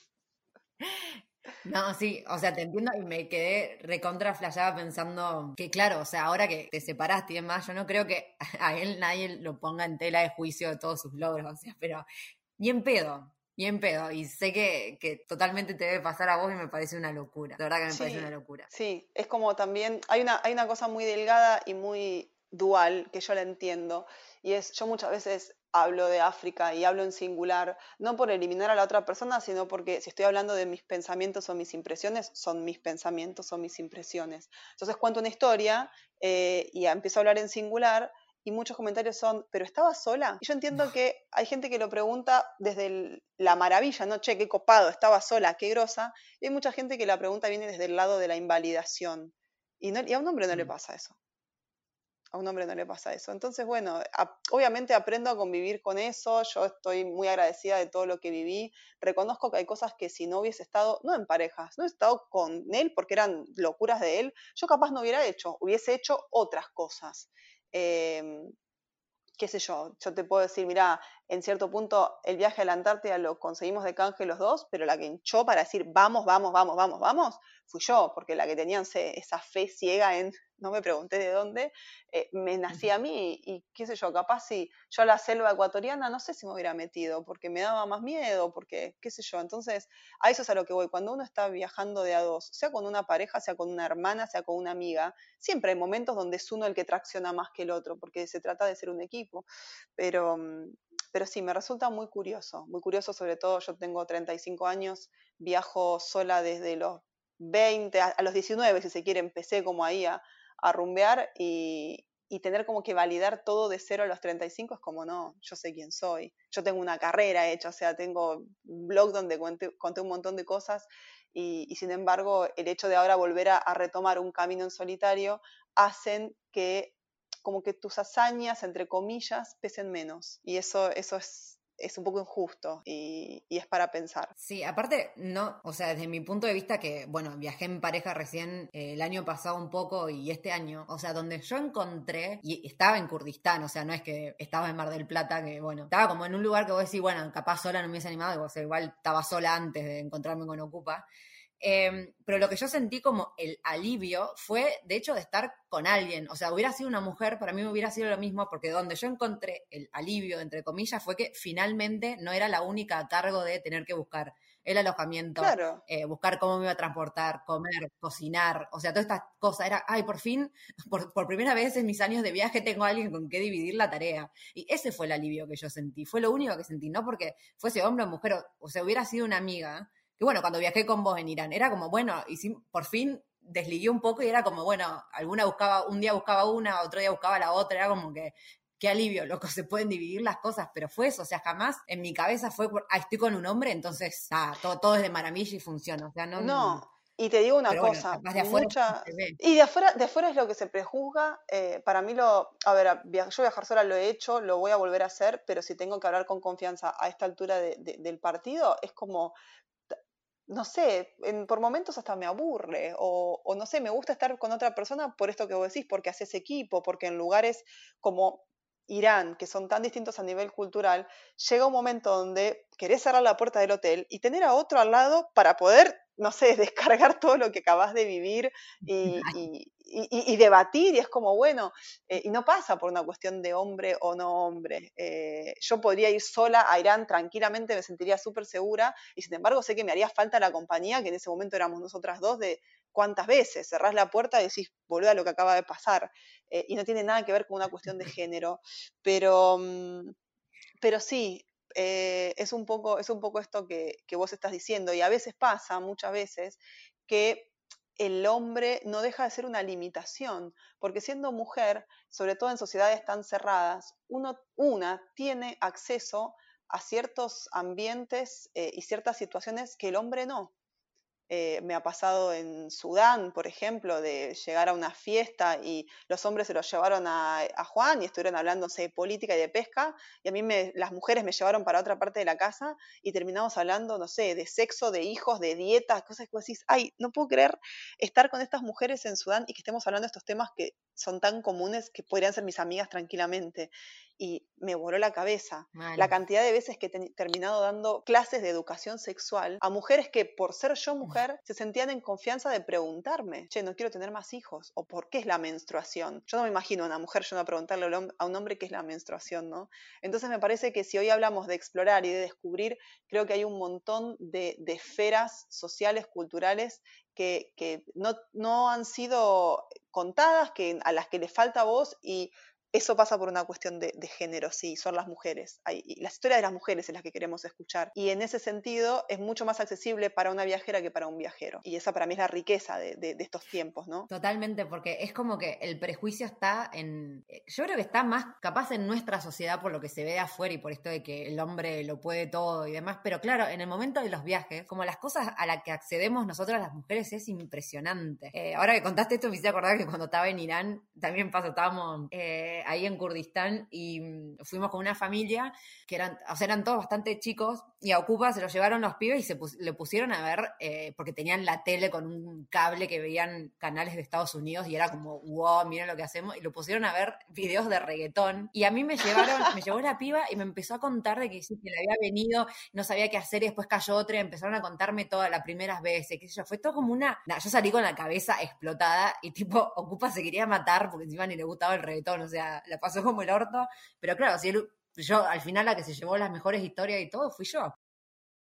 Speaker 3: No, sí, o sea, te entiendo y me quedé recontra pensando que, claro, o sea, ahora que te separaste y demás, yo no creo que a él nadie lo ponga en tela de juicio de todos sus logros, o sea, pero ni en pedo en pedo. Y sé que, que, totalmente te debe pasar a vos y me parece una locura. De verdad que me parece una locura.
Speaker 5: Sí, es como también, hay una, hay una cosa muy delgada y muy dual que yo la entiendo. Y es, yo muchas veces hablo de África y hablo en singular, no por eliminar a la otra persona, sino porque si estoy hablando de mis pensamientos o mis impresiones, son mis pensamientos o mis impresiones. Entonces cuento una historia eh, y empiezo a hablar en singular y muchos comentarios son, ¿pero estaba sola? Y yo entiendo que hay gente que lo pregunta desde la maravilla, ¿no? Che, qué copado, estaba sola, qué grosa. Y hay mucha gente que la pregunta viene desde el lado de la invalidación. Y, a un hombre no le mm. pasa eso. A un hombre no le pasa eso. Entonces, bueno, obviamente aprendo a convivir con eso. Yo estoy muy agradecida de todo lo que viví. Reconozco que hay cosas que si no hubiese estado, no en parejas, no hubiese estado con él porque eran locuras de él, yo capaz no hubiera hecho. Hubiese hecho otras cosas. Em, qué sé yo, yo te puedo decir, mira, en cierto punto el viaje a la Antártida lo conseguimos de canje los dos, pero la que hinchó para decir vamos, vamos, vamos, vamos, vamos, fui yo, porque la que tenían esa fe ciega en no me pregunté de dónde, eh, me nací a mí y, qué sé yo, capaz si yo a la selva ecuatoriana no sé si me hubiera metido porque me daba más miedo, porque qué sé yo, entonces a eso es a lo que voy, cuando uno está viajando de a dos, sea con una pareja, sea con una hermana, sea con una amiga, siempre hay momentos donde es uno el que tracciona más que el otro, porque se trata de ser un equipo, pero... Pero sí, me resulta muy curioso, muy curioso sobre todo, yo tengo 35 años, viajo sola desde los 20, a, los 19 si se quiere, empecé como ahí a, a rumbear y, tener como que validar todo de cero a los 35 es como, no, yo sé quién soy, yo tengo una carrera hecha, o sea, tengo un blog donde conté, un montón de cosas y, sin embargo el hecho de ahora volver a, a, retomar un camino en solitario hacen que como que tus hazañas, entre comillas, pesen menos y eso, eso es es un poco injusto y, es para pensar.
Speaker 3: Sí, aparte, no, o sea, desde mi punto de vista que, bueno, viajé en pareja recién eh, el año pasado un poco y este año, o sea, donde yo encontré, y estaba en Kurdistán, o sea, no es que estaba en Mar del Plata, que bueno, estaba como en un lugar que vos decís, bueno, capaz sola no me hubiese animado, o sea, igual estaba sola antes de encontrarme con Ocupa. Em, pero lo que yo sentí como el alivio fue, de hecho, de estar con alguien. O sea, hubiera sido una mujer, para mí me hubiera sido lo mismo, porque donde yo encontré el alivio, entre comillas, fue que finalmente no era la única a cargo de tener que buscar el alojamiento, eh, buscar cómo me iba a transportar, comer, cocinar, o sea, todas estas cosas. Era, ay, por fin, por, por, primera vez en mis años de viaje tengo a alguien con que dividir la tarea. Y ese fue el alivio que yo sentí, fue lo único que sentí, no porque fuese hombre o mujer, o, sea, hubiera sido una amiga. Que bueno, cuando viajé con vos en Irán, era como, bueno, y por fin desligué un poco y era como, bueno, alguna buscaba, un día buscaba una, otro día buscaba la otra, era como que qué alivio, loco, se pueden dividir las cosas, pero fue eso, o sea, jamás en mi cabeza fue, ah, estoy con un hombre, entonces, ah, todo, todo es de maravilla y funciona, o sea, no...
Speaker 5: No, y te digo una cosa, de afuera y de afuera, de afuera es lo que se prejuzga, eh, para mí lo, a ver, yo viajar sola lo he hecho, lo voy a volver a hacer, pero si tengo que hablar con confianza a esta altura del partido, es como, no sé, por momentos hasta me aburre, o, o, no sé, me gusta estar con otra persona por esto que vos decís, porque haces equipo, porque en lugares como Irán, que son tan distintos a nivel cultural, llega un momento donde querés cerrar la puerta del hotel y tener a otro al lado para poder, no sé, descargar todo lo que acabas de vivir y, debatir. Y es como, bueno, eh, y no pasa por una cuestión de hombre o no hombre. Eh, yo podría ir sola a Irán tranquilamente, me sentiría súper segura y sin embargo sé que me haría falta la compañía, que en ese momento éramos nosotras dos, de cuántas veces cerrás la puerta y decís, a lo que acaba de pasar. Eh, y no tiene nada que ver con una cuestión de género. Pero, mm, pero sí, eh, es, un poco, es un poco esto que, que vos estás diciendo. Y a veces pasa, muchas veces, que el hombre no deja de ser una limitación, porque siendo mujer, sobre todo en sociedades tan cerradas, uno, una tiene acceso a ciertos ambientes eh, y ciertas situaciones que el hombre no. Eh, me ha pasado en Sudán, por ejemplo, de llegar a una fiesta y los hombres se lo llevaron a, Juan y estuvieron hablándose de política y de pesca, y a mí me, las mujeres me llevaron para otra parte de la casa y terminamos hablando, no sé, de sexo, de hijos, de dietas, cosas que vos decís, ay, no puedo creer estar con estas mujeres en Sudán y que estemos hablando de estos temas que son tan comunes que podrían ser mis amigas tranquilamente y me voló la cabeza. La cantidad de veces que he terminado dando clases de educación sexual a mujeres que por ser yo mujer se sentían en confianza de preguntarme, che, no quiero tener más hijos, o por qué es la menstruación. Yo no me imagino a una mujer yendo a preguntarle a un hombre qué es la menstruación, ¿no? Entonces me parece que si hoy hablamos de explorar y de descubrir, creo que hay un montón de, esferas sociales, culturales, que, no, no, han sido contadas, que, a las que les falta voz y eso pasa por una cuestión de, género, sí, son las mujeres. Hay, la historia de las mujeres es la que queremos escuchar. Y en ese sentido es mucho más accesible para una viajera que para un viajero. Y esa para mí es la riqueza de, estos tiempos, ¿no?
Speaker 3: Totalmente, porque es como que el prejuicio está en... Yo creo que está más capaz en nuestra sociedad por lo que se ve de afuera y por esto de que el hombre lo puede todo y demás. Pero claro, en el momento de los viajes, como las cosas a las que accedemos nosotras las mujeres es impresionante. Eh, ahora que contaste esto me hice acordar que cuando estaba en Irán también pasó, estábamos... Eh, ahí en Kurdistán y mm, fuimos con una familia que eran, o sea, eran todos bastante chicos y a Ocupa se los llevaron los pibes y se le pusieron a ver, eh, porque tenían la tele con un cable que veían canales de Estados Unidos y era como, wow, miren lo que hacemos, y lo pusieron a ver videos de reggaetón. Y a mí me llevaron, me llevó la piba y me empezó a contar de que sí, que le había venido, no sabía qué hacer y después cayó otra empezaron a contarme todas las primeras veces, sé yo, fue todo como una, yo salí con la cabeza explotada y tipo, Ocupa se quería matar porque encima ni le gustaba el reggaetón, o sea, la, pasó como el orto, pero claro, si yo al final la que se llevó las mejores historias y todo fui yo.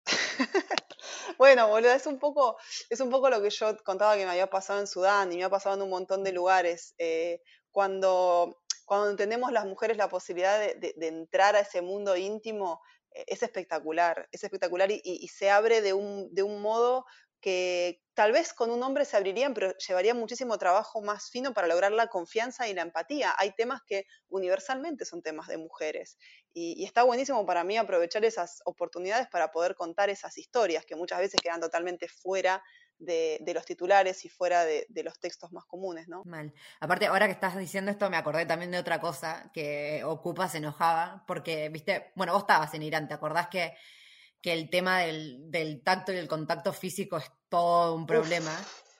Speaker 5: bueno, boludo, es un poco, es un poco lo que yo contaba que me había pasado en Sudán y me ha pasado en un montón de lugares. Eh, cuando, cuando tenemos las mujeres la posibilidad de, entrar a ese mundo íntimo, eh, es espectacular, es espectacular y, y, se abre de un, de un modo que tal vez con un hombre se abrirían, pero llevaría muchísimo trabajo más fino para lograr la confianza y la empatía. Hay temas que universalmente son temas de mujeres y, está buenísimo para mí aprovechar esas oportunidades para poder contar esas historias que muchas veces quedan totalmente fuera de, los titulares y fuera de, los textos más comunes, ¿no?
Speaker 3: Mal. Aparte, ahora que estás diciendo esto, me acordé también de otra cosa que Ocupa se enojaba, porque, viste, bueno, vos estabas en Irán, ¿te acordás que que el tema del, tacto y el contacto físico es todo un problema.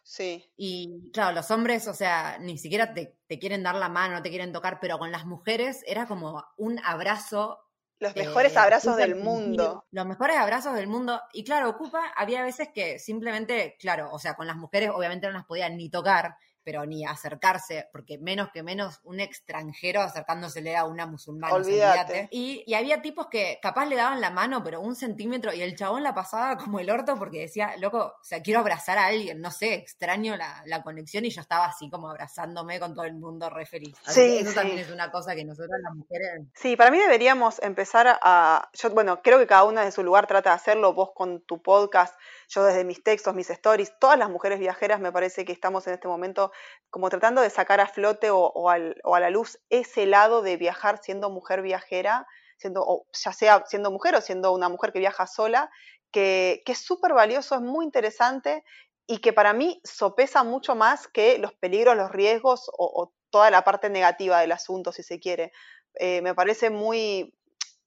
Speaker 5: sí.
Speaker 3: Y claro, los hombres, o sea, ni siquiera te, quieren dar la mano, no te quieren tocar, pero con las mujeres era como un abrazo
Speaker 5: Los mejores abrazos del mundo.
Speaker 3: Los mejores abrazos del mundo. Y claro, Ocupa, había veces que simplemente, claro, o sea, con las mujeres obviamente no las podían ni tocar, pero ni acercarse, porque menos que menos un extranjero acercándosele a una musulmana.
Speaker 5: Olvídate.
Speaker 3: Y, y, había tipos que capaz le daban la mano, pero un centímetro, y el chabón la pasaba como el orto porque decía, loco, o sea, quiero abrazar a alguien, no sé, extraño la, la conexión, y yo estaba así como abrazándome con todo el mundo re feliz. sí, eso también es una cosa que nosotros las mujeres...
Speaker 5: Sí, para mí deberíamos empezar a... Yo, bueno, creo que cada una de su lugar trata de hacerlo, vos con tu podcast, yo desde mis textos, mis stories, todas las mujeres viajeras me parece que estamos en este momento como tratando de sacar a flote o, a la luz ese lado de viajar siendo mujer viajera, siendo, ya sea siendo mujer o siendo una mujer que viaja sola, que, es súper valioso, es muy interesante y que para mí sopesa mucho más que los peligros, los riesgos o, toda la parte negativa del asunto, si se quiere. Eh, me parece muy,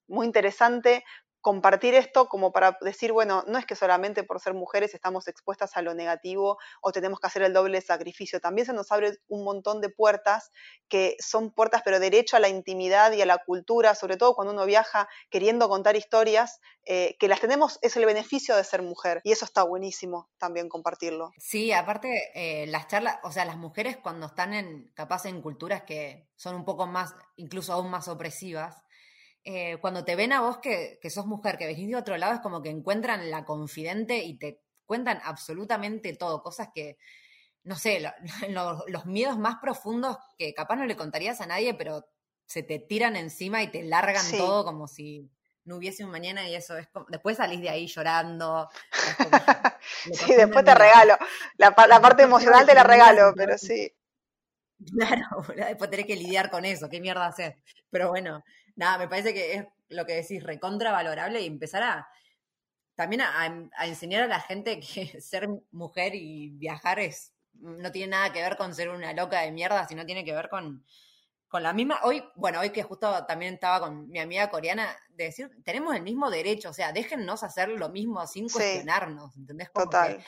Speaker 5: muy interesante compartir esto como para decir, bueno, no es que solamente por ser mujeres estamos expuestas a lo negativo o tenemos que hacer el doble sacrificio, también se nos abre un montón de puertas que son puertas pero derecho a la intimidad y a la cultura, sobre todo cuando uno viaja queriendo contar historias, eh, que las tenemos, es el beneficio de ser mujer y eso está buenísimo también compartirlo.
Speaker 3: Sí, aparte eh, las charlas, o sea, las mujeres cuando están en, capaz en culturas que son un poco más, incluso aún más opresivas, eh, cuando te ven a vos que, sos mujer, que venís de otro lado, es como que encuentran la confidente y te cuentan absolutamente todo, cosas que, no sé, los miedos más profundos que capaz no le contarías a nadie, pero se te tiran encima y te largan todo como si no hubiese un mañana y eso es como, después salís de ahí llorando.
Speaker 5: sí, después te regalo. La, la parte emocional te la regalo, pero sí.
Speaker 3: Claro, después tenés que lidiar con eso, qué mierda hacer. Pero bueno, nada, me parece que es lo que decís, recontravalorable y empezar a también a, enseñar a la gente que ser mujer y viajar es no tiene nada que ver con ser una loca de mierda, sino tiene que ver con, con la misma. Hoy, bueno, hoy que justo también estaba con mi amiga coreana, de decir, tenemos el mismo derecho, o sea, déjennos hacer lo mismo sin cuestionarnos, ¿entendés?
Speaker 5: Total.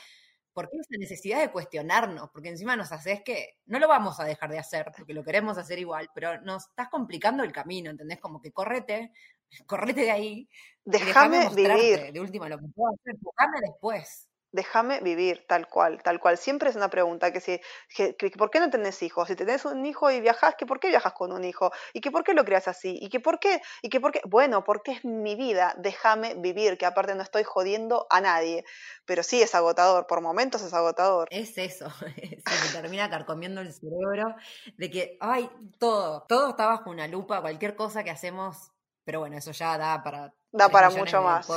Speaker 3: ¿Por qué esa necesidad de cuestionarnos? Porque encima nos haces que no lo vamos a dejar de hacer, porque lo queremos hacer igual, pero nos estás complicando el camino, ¿entendés? Como que correte, correte de ahí.
Speaker 5: Déjame vivir.
Speaker 3: De última, lo que puedo hacer, déjame después
Speaker 5: déjame vivir tal cual, tal cual. Siempre es una pregunta que si, que, ¿por qué no tenés hijos? Si tenés un hijo y viajás, ¿que ¿por qué viajas con un hijo? ¿Y que por qué lo creas así? ¿Y que por qué? ¿Y que por qué? Bueno, porque es mi vida, déjame vivir, que aparte no estoy jodiendo a nadie. Pero sí es agotador, por momentos es agotador.
Speaker 3: Es eso, se me termina carcomiendo el cerebro de que, ay, todo, todo está bajo una lupa, cualquier cosa que hacemos pero bueno, eso ya da para...
Speaker 5: Da para mucho más,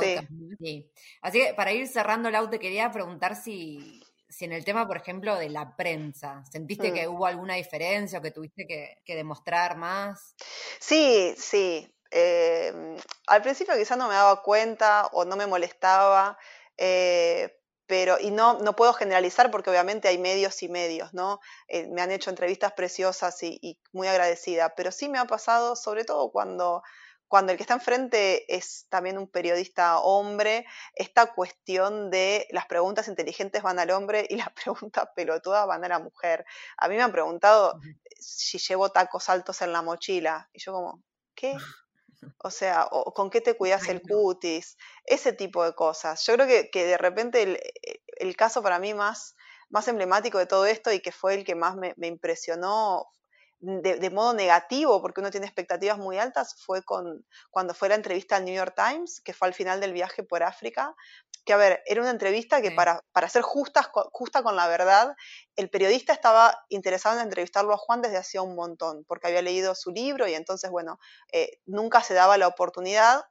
Speaker 5: sí.
Speaker 3: Así que para ir cerrando el auto, quería preguntar si, si en el tema, por ejemplo, de la prensa, ¿sentiste que mm. hubo alguna diferencia o que tuviste que, demostrar más?
Speaker 5: Sí, sí. Eh, al principio quizás no me daba cuenta o no me molestaba, eh, pero, y no, no puedo generalizar porque obviamente hay medios y medios, ¿no? Eh, me han hecho entrevistas preciosas y, y, muy agradecida, pero sí me ha pasado, sobre todo cuando cuando el que está enfrente es también un periodista hombre, esta cuestión de las preguntas inteligentes van al hombre y las preguntas pelotudas van a la mujer. A mí me han preguntado si llevo tacos altos en la mochila y yo como, ¿qué? O sea, o, ¿con qué te cuidas el cutis? Ese tipo de cosas. Yo creo que, que de repente el, el, caso para mí más, más emblemático de todo esto y que fue el que más me, me impresionó de, modo negativo, porque uno tiene expectativas muy altas, fue con, cuando fue la entrevista al New York Times, que fue al final del viaje por África, que a ver, era una entrevista que para, para ser justa, justa con la verdad, el periodista estaba interesado en entrevistarlo a Juan desde hacía un montón, porque había leído su libro y entonces, bueno, eh, nunca se daba la oportunidad,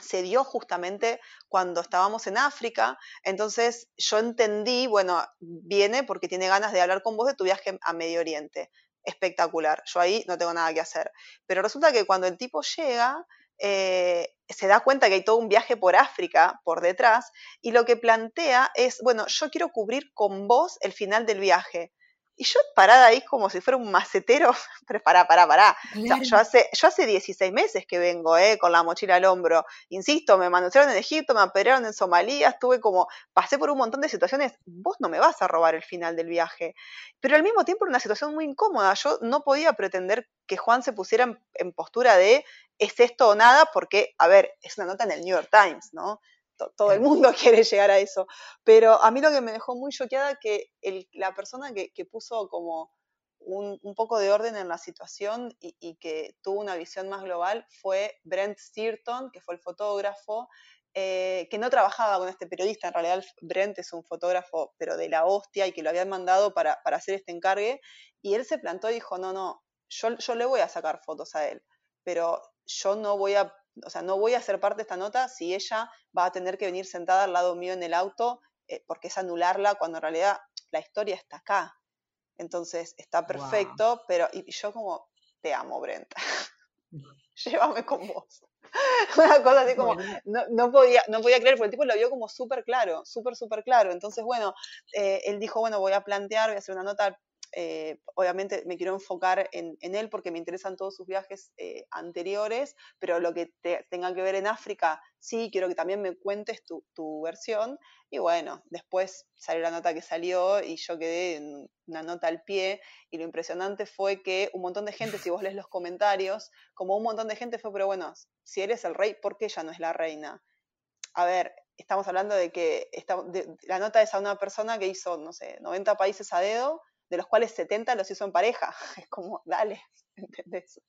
Speaker 5: se dio justamente cuando estábamos en África. Entonces yo entendí, bueno, viene porque tiene ganas de hablar con vos de tu viaje a Medio Oriente espectacular. Yo ahí no tengo nada que hacer. Pero resulta que cuando el tipo llega, eh, se da cuenta que hay todo un viaje por África por detrás y lo que plantea es, bueno, yo quiero cubrir con vos el final del viaje. Y yo parada ahí como si fuera un macetero, pero pará, pará, pará. yo, hace, yo hace 16 meses que vengo eh, con la mochila al hombro. Insisto, me manosearon en Egipto, me apedrearon en Somalia, estuve como, pasé por un montón de situaciones. Vos no me vas a robar el final del viaje. Pero al mismo tiempo era una situación muy incómoda. Yo no podía pretender que Juan se pusiera en, en postura de es esto o nada, porque, a ver, es una nota en el New York Times, ¿no? Todo el mundo quiere llegar a eso. Pero a mí lo que me dejó muy choqueada que la persona que, puso como un, poco de orden en la situación y, que tuvo una visión más global fue Brent Stearton, que fue el fotógrafo, eh, que no trabajaba con este periodista. En realidad, Brent es un fotógrafo, pero de la hostia, y que lo habían mandado para, hacer este encargue. Y él se plantó y dijo: No, no, yo, yo le voy a sacar fotos a él, pero yo no voy a o sea, no voy a ser parte de esta nota si ella va a tener que venir sentada al lado mío en el auto, eh, porque es anularla cuando en realidad la historia está acá. Entonces, está perfecto, pero y, yo como, te amo, Brenta. Llévame con vos. Una cosa así como, no, podía, no podía creer, porque el tipo lo vio como súper claro, súper, súper claro. Entonces, bueno, eh, él dijo, bueno, voy a plantear, voy a hacer una nota eh, obviamente me quiero enfocar en, él porque me interesan todos sus viajes eh, anteriores, pero lo que tenga que ver en África, sí, quiero que también me cuentes tu, versión. Y bueno, después salió la nota que salió y yo quedé en una nota al pie. Y lo impresionante fue que un montón de gente, si vos lees los comentarios, como un montón de gente fue, pero bueno, si eres el rey, ¿por qué ella no es la reina? A ver, estamos hablando de que la nota es a una persona que hizo, no sé, 90 países a dedo de los cuales 70 los hizo en pareja. Es como, dale, ¿entendés?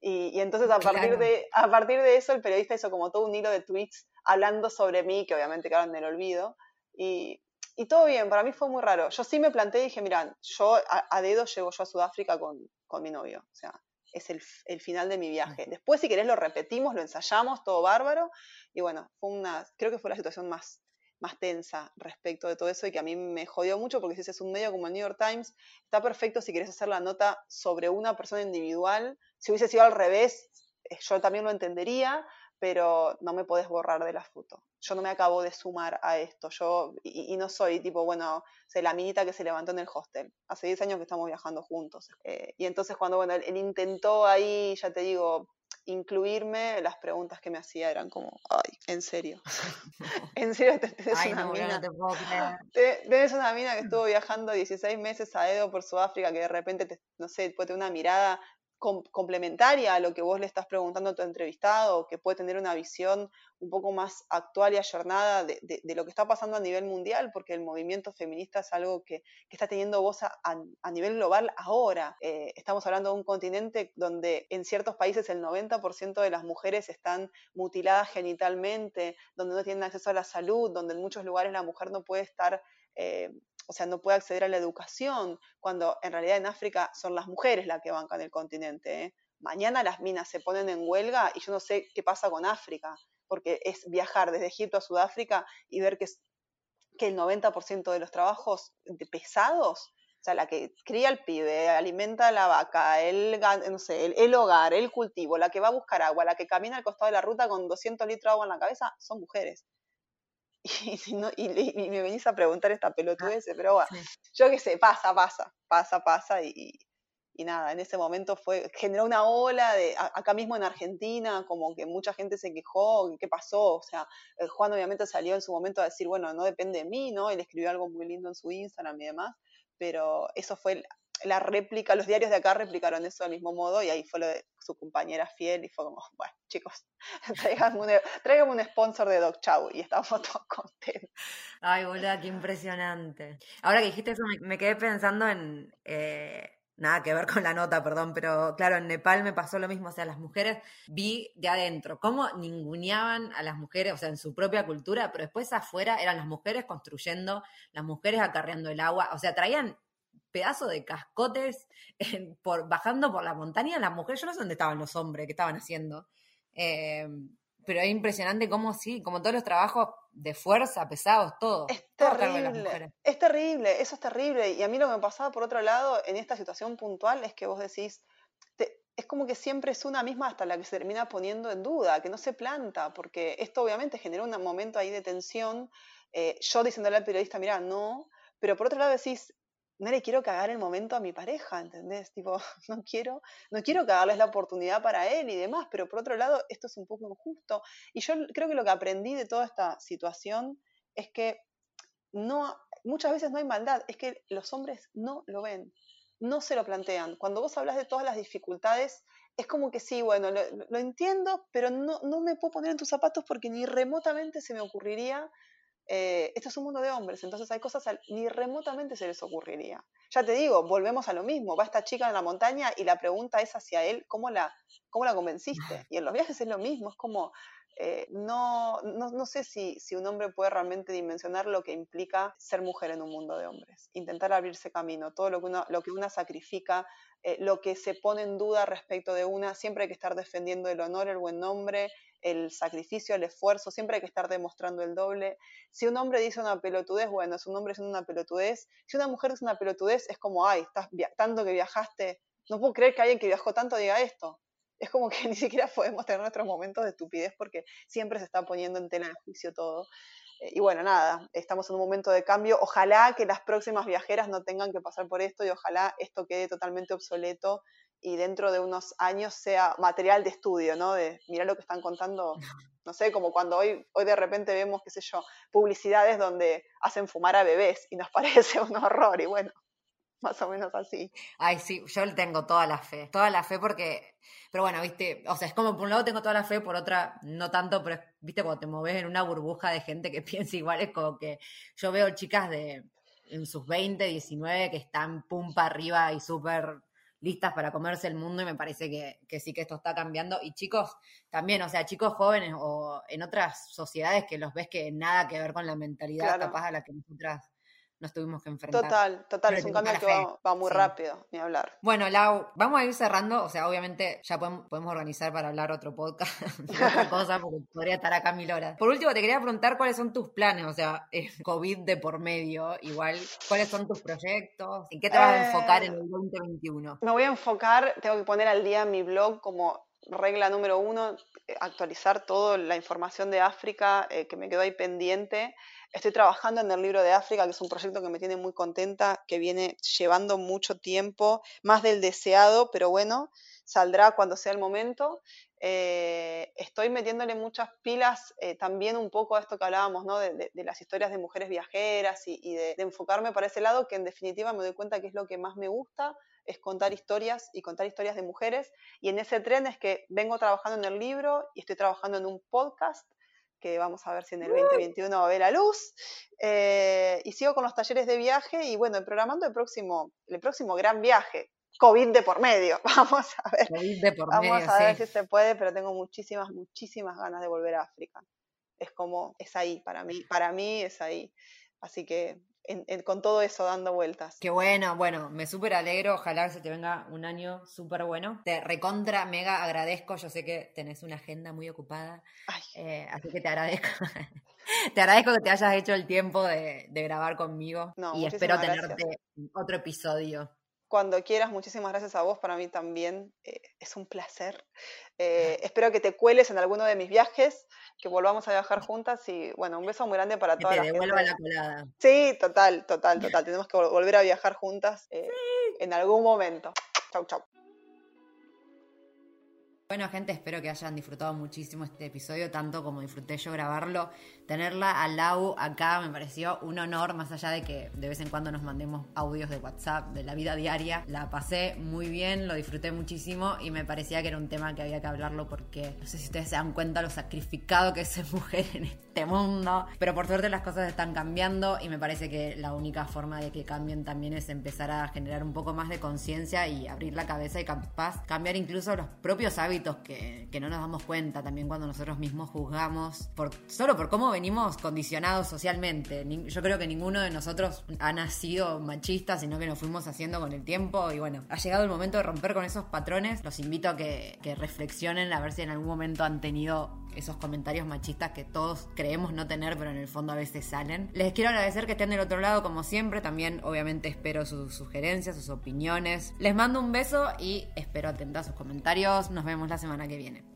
Speaker 5: Y, entonces a partir, de, a partir de eso el periodista hizo como todo un hilo de tweets hablando sobre mí, que obviamente quedaron en el olvido. Y, todo bien, para mí fue muy raro. Yo sí me planteé y dije, mira, yo a, dedo llego yo a Sudáfrica con, mi novio. O sea, es el, el, final de mi viaje. Después, si querés, lo repetimos, lo ensayamos, todo bárbaro. Y bueno, fue una, creo que fue la situación más más tensa respecto de todo eso y que a mí me jodió mucho porque si ese es un medio como el New York Times, está perfecto si quieres hacer la nota sobre una persona individual. Si hubiese sido al revés, eh, yo también lo entendería, pero no me podés borrar de la foto. Yo no me acabo de sumar a esto. Yo, y, no soy tipo, bueno, la minita que se levantó en el hostel. Hace 10 años que estamos viajando juntos. Eh, y entonces cuando, bueno, él intentó ahí, ya te digo, incluirme, las preguntas que me hacía eran como, ay, en serio. en serio, tenés una mina. Tenés una mina que estuvo viajando 16 meses a Edo por Sudáfrica, que de repente, no sé, puede tener una mirada complementaria a lo que vos le estás preguntando a tu entrevistado, que puede tener una visión un poco más actual y ayornada de, lo que está pasando a nivel mundial, porque el movimiento feminista es algo que, está teniendo voz a, nivel global ahora. Eh, estamos hablando de un continente donde en ciertos países el 90% de las mujeres están mutiladas genitalmente, donde no tienen acceso a la salud, donde en muchos lugares la mujer no puede estar... Eh, o sea, no puede acceder a la educación, cuando en realidad en África son las mujeres las que bancan el continente. ¿eh? Mañana las minas se ponen en huelga y yo no sé qué pasa con África, porque es viajar desde Egipto a Sudáfrica y ver que, que el 90% de los trabajos pesados, o sea, la que cría al pibe, alimenta a la vaca, el, no sé, el, hogar, el cultivo, la que va a buscar agua, la que camina al costado de la ruta con 200 litros de agua en la cabeza, son mujeres. Y, me venís a preguntar esta pelotudez, ah, pero bueno, yo qué sé, pasa, pasa, pasa, pasa y, nada, en ese momento fue, generó una ola de, acá mismo en Argentina, como que mucha gente se quejó, ¿qué pasó? O sea, eh, Juan obviamente salió en su momento a decir, bueno, no depende de mí, ¿no? Él escribió algo muy lindo en su Instagram y demás, pero eso fue la réplica, los diarios de acá replicaron eso del mismo modo y ahí fue lo de su compañera fiel y fue como, bueno, chicos, tráigame un, un sponsor de Doc Chow y estábamos todos contentos.
Speaker 3: Ay, boluda, qué impresionante. Ahora que dijiste eso, me, quedé pensando en, eh, nada que ver con la nota, perdón, pero claro, en Nepal me pasó lo mismo, o sea, las mujeres vi de adentro cómo ninguneaban a las mujeres, o sea, en su propia cultura, pero después afuera eran las mujeres construyendo, las mujeres acarreando el agua, o sea, traían pedazo de cascotes por, bajando por la montaña, las mujeres, yo no sé dónde estaban los hombres, que estaban haciendo. Em, pero es impresionante cómo sí, como todos los trabajos de fuerza, pesados, todo.
Speaker 5: Es terrible. Es terrible, eso es terrible. Y a mí lo que me pasaba por otro lado en esta situación puntual es que vos decís, es como que siempre es una misma hasta la que se termina poniendo en duda, que no se planta, porque esto obviamente generó un momento ahí de tensión. Eh, yo diciéndole al periodista, mira, no, pero por otro lado decís, no le quiero cagar el momento a mi pareja, ¿entendés? Tipo, no quiero, no quiero cagarles la oportunidad para él y demás, pero por otro lado, esto es un poco injusto. Y yo creo que lo que aprendí de toda esta situación es que no, muchas veces no hay maldad, es que los hombres no lo ven, no se lo plantean. Cuando vos hablas de todas las dificultades, es como que sí, bueno, lo, entiendo, pero no, no, me puedo poner en tus zapatos porque ni remotamente se me ocurriría eh, esto es un mundo de hombres, entonces hay cosas que ni remotamente se les ocurriría. Ya te digo, volvemos a lo mismo, va esta chica en la montaña y la pregunta es hacia él, ¿cómo la, cómo la convenciste? Y en los viajes es lo mismo, es como, eh, no, no, no, sé si, si, un hombre puede realmente dimensionar lo que implica ser mujer en un mundo de hombres, intentar abrirse camino, todo lo que, uno, lo que una sacrifica, eh, lo que se pone en duda respecto de una, siempre hay que estar defendiendo el honor, el buen nombre, el sacrificio, el esfuerzo, siempre hay que estar demostrando el doble. Si un hombre dice una pelotudez, bueno, es un hombre diciendo una pelotudez. Si una mujer dice una pelotudez, es como, ay, estás tanto que viajaste. No puedo creer que alguien que viajó tanto diga esto. Es como que ni siquiera podemos tener nuestros momentos de estupidez porque siempre se está poniendo en tela de juicio todo. Eh, y bueno, nada, estamos en un momento de cambio. Ojalá que las próximas viajeras no tengan que pasar por esto y ojalá esto quede totalmente obsoleto y dentro de unos años sea material de estudio, ¿no? De mirar lo que están contando, no sé, como cuando hoy, hoy de repente vemos, qué sé yo, publicidades donde hacen fumar a bebés y nos parece un horror y bueno, más o menos así.
Speaker 3: Ay, sí, yo le tengo toda la fe, toda la fe porque, pero bueno, viste, o sea, es como por un lado tengo toda la fe, por otra no tanto, pero viste, cuando te moves en una burbuja de gente que piensa igual, es como que yo veo chicas de en sus 20, 19 que están pum para arriba y súper listas para comerse el mundo y me parece que, sí que esto está cambiando. Y chicos, también, o sea, chicos jóvenes o en otras sociedades que los ves que nada que ver con la mentalidad capaz a la que nosotras nos tuvimos que enfrentar.
Speaker 5: Total, total, es un cambio que va, muy rápido, ni hablar.
Speaker 3: Bueno, Lau, vamos a ir cerrando, o sea, obviamente ya podemos, organizar para hablar otro podcast otra cosa, porque podría estar acá mil horas. Por último, te quería preguntar cuáles son tus planes, o sea, COVID de por medio, igual, cuáles son tus proyectos, en qué te vas a enfocar en el 2021.
Speaker 5: Eh, me voy a enfocar, tengo que poner al día mi blog como regla número uno, eh, actualizar toda la información de África eh, que me quedó ahí pendiente. Estoy trabajando en el libro de África, que es un proyecto que me tiene muy contenta, que viene llevando mucho tiempo, más del deseado, pero bueno, saldrá cuando sea el momento. Eh, estoy metiéndole muchas pilas también un poco a esto que hablábamos, ¿no? de, las historias de mujeres viajeras y, de, de, enfocarme para ese lado, que en definitiva me doy cuenta que es lo que más me gusta, es contar historias y contar historias de mujeres. Y en ese tren es que vengo trabajando en el libro y estoy trabajando en un podcast que vamos a ver si en el 2021 va a ver la luz. Eh, y sigo con los talleres de viaje y bueno, programando el próximo, el próximo gran viaje. COVID de por medio, vamos a ver. vamos a ver si se puede, pero tengo muchísimas, muchísimas ganas de volver a África. Es como, es ahí para mí, para mí es ahí. Así que con todo eso dando vueltas.
Speaker 3: Qué bueno, bueno, me súper alegro, ojalá que se te venga un año súper bueno. Te recontra, mega agradezco, yo sé que tenés una agenda muy ocupada, eh, así que te agradezco. te agradezco que te hayas hecho el tiempo de, grabar conmigo y espero tenerte otro episodio.
Speaker 5: Cuando quieras, muchísimas gracias a vos, para mí también eh, es un placer. Eh, espero que te cueles en alguno de mis viajes que volvamos a viajar juntas y bueno, un beso muy grande para todas.
Speaker 3: Que te devuelva la colada.
Speaker 5: Sí, total, total, total. Tenemos que volver a viajar juntas eh, en algún momento. Chau, chau.
Speaker 3: Bueno, gente, espero que hayan disfrutado muchísimo este episodio, tanto como disfruté yo grabarlo. Tenerla al Lau acá me pareció un honor, más allá de que de vez en cuando nos mandemos audios de WhatsApp de la vida diaria. La pasé muy bien, lo disfruté muchísimo y me parecía que era un tema que había que hablarlo porque no sé si ustedes se dan cuenta lo sacrificado que es mujer en este mundo. Pero por suerte las cosas están cambiando y me parece que la única forma de que cambien también es empezar a generar un poco más de conciencia y abrir la cabeza y capaz cambiar incluso los propios hábitos que, no nos damos cuenta también cuando nosotros mismos juzgamos, solo por cómo venimos condicionados socialmente. Yo creo que ninguno de nosotros ha nacido machista, sino que nos fuimos haciendo con el tiempo y bueno, ha llegado el momento de romper con esos patrones. Los invito a que, que reflexionen a ver si en algún momento han tenido esos comentarios machistas que todos creemos no tener, pero en el fondo a veces salen. Les quiero agradecer que estén del otro lado como siempre. También obviamente espero sus sugerencias, sus opiniones. Les mando un beso y espero atender a sus comentarios. Nos vemos la semana que viene.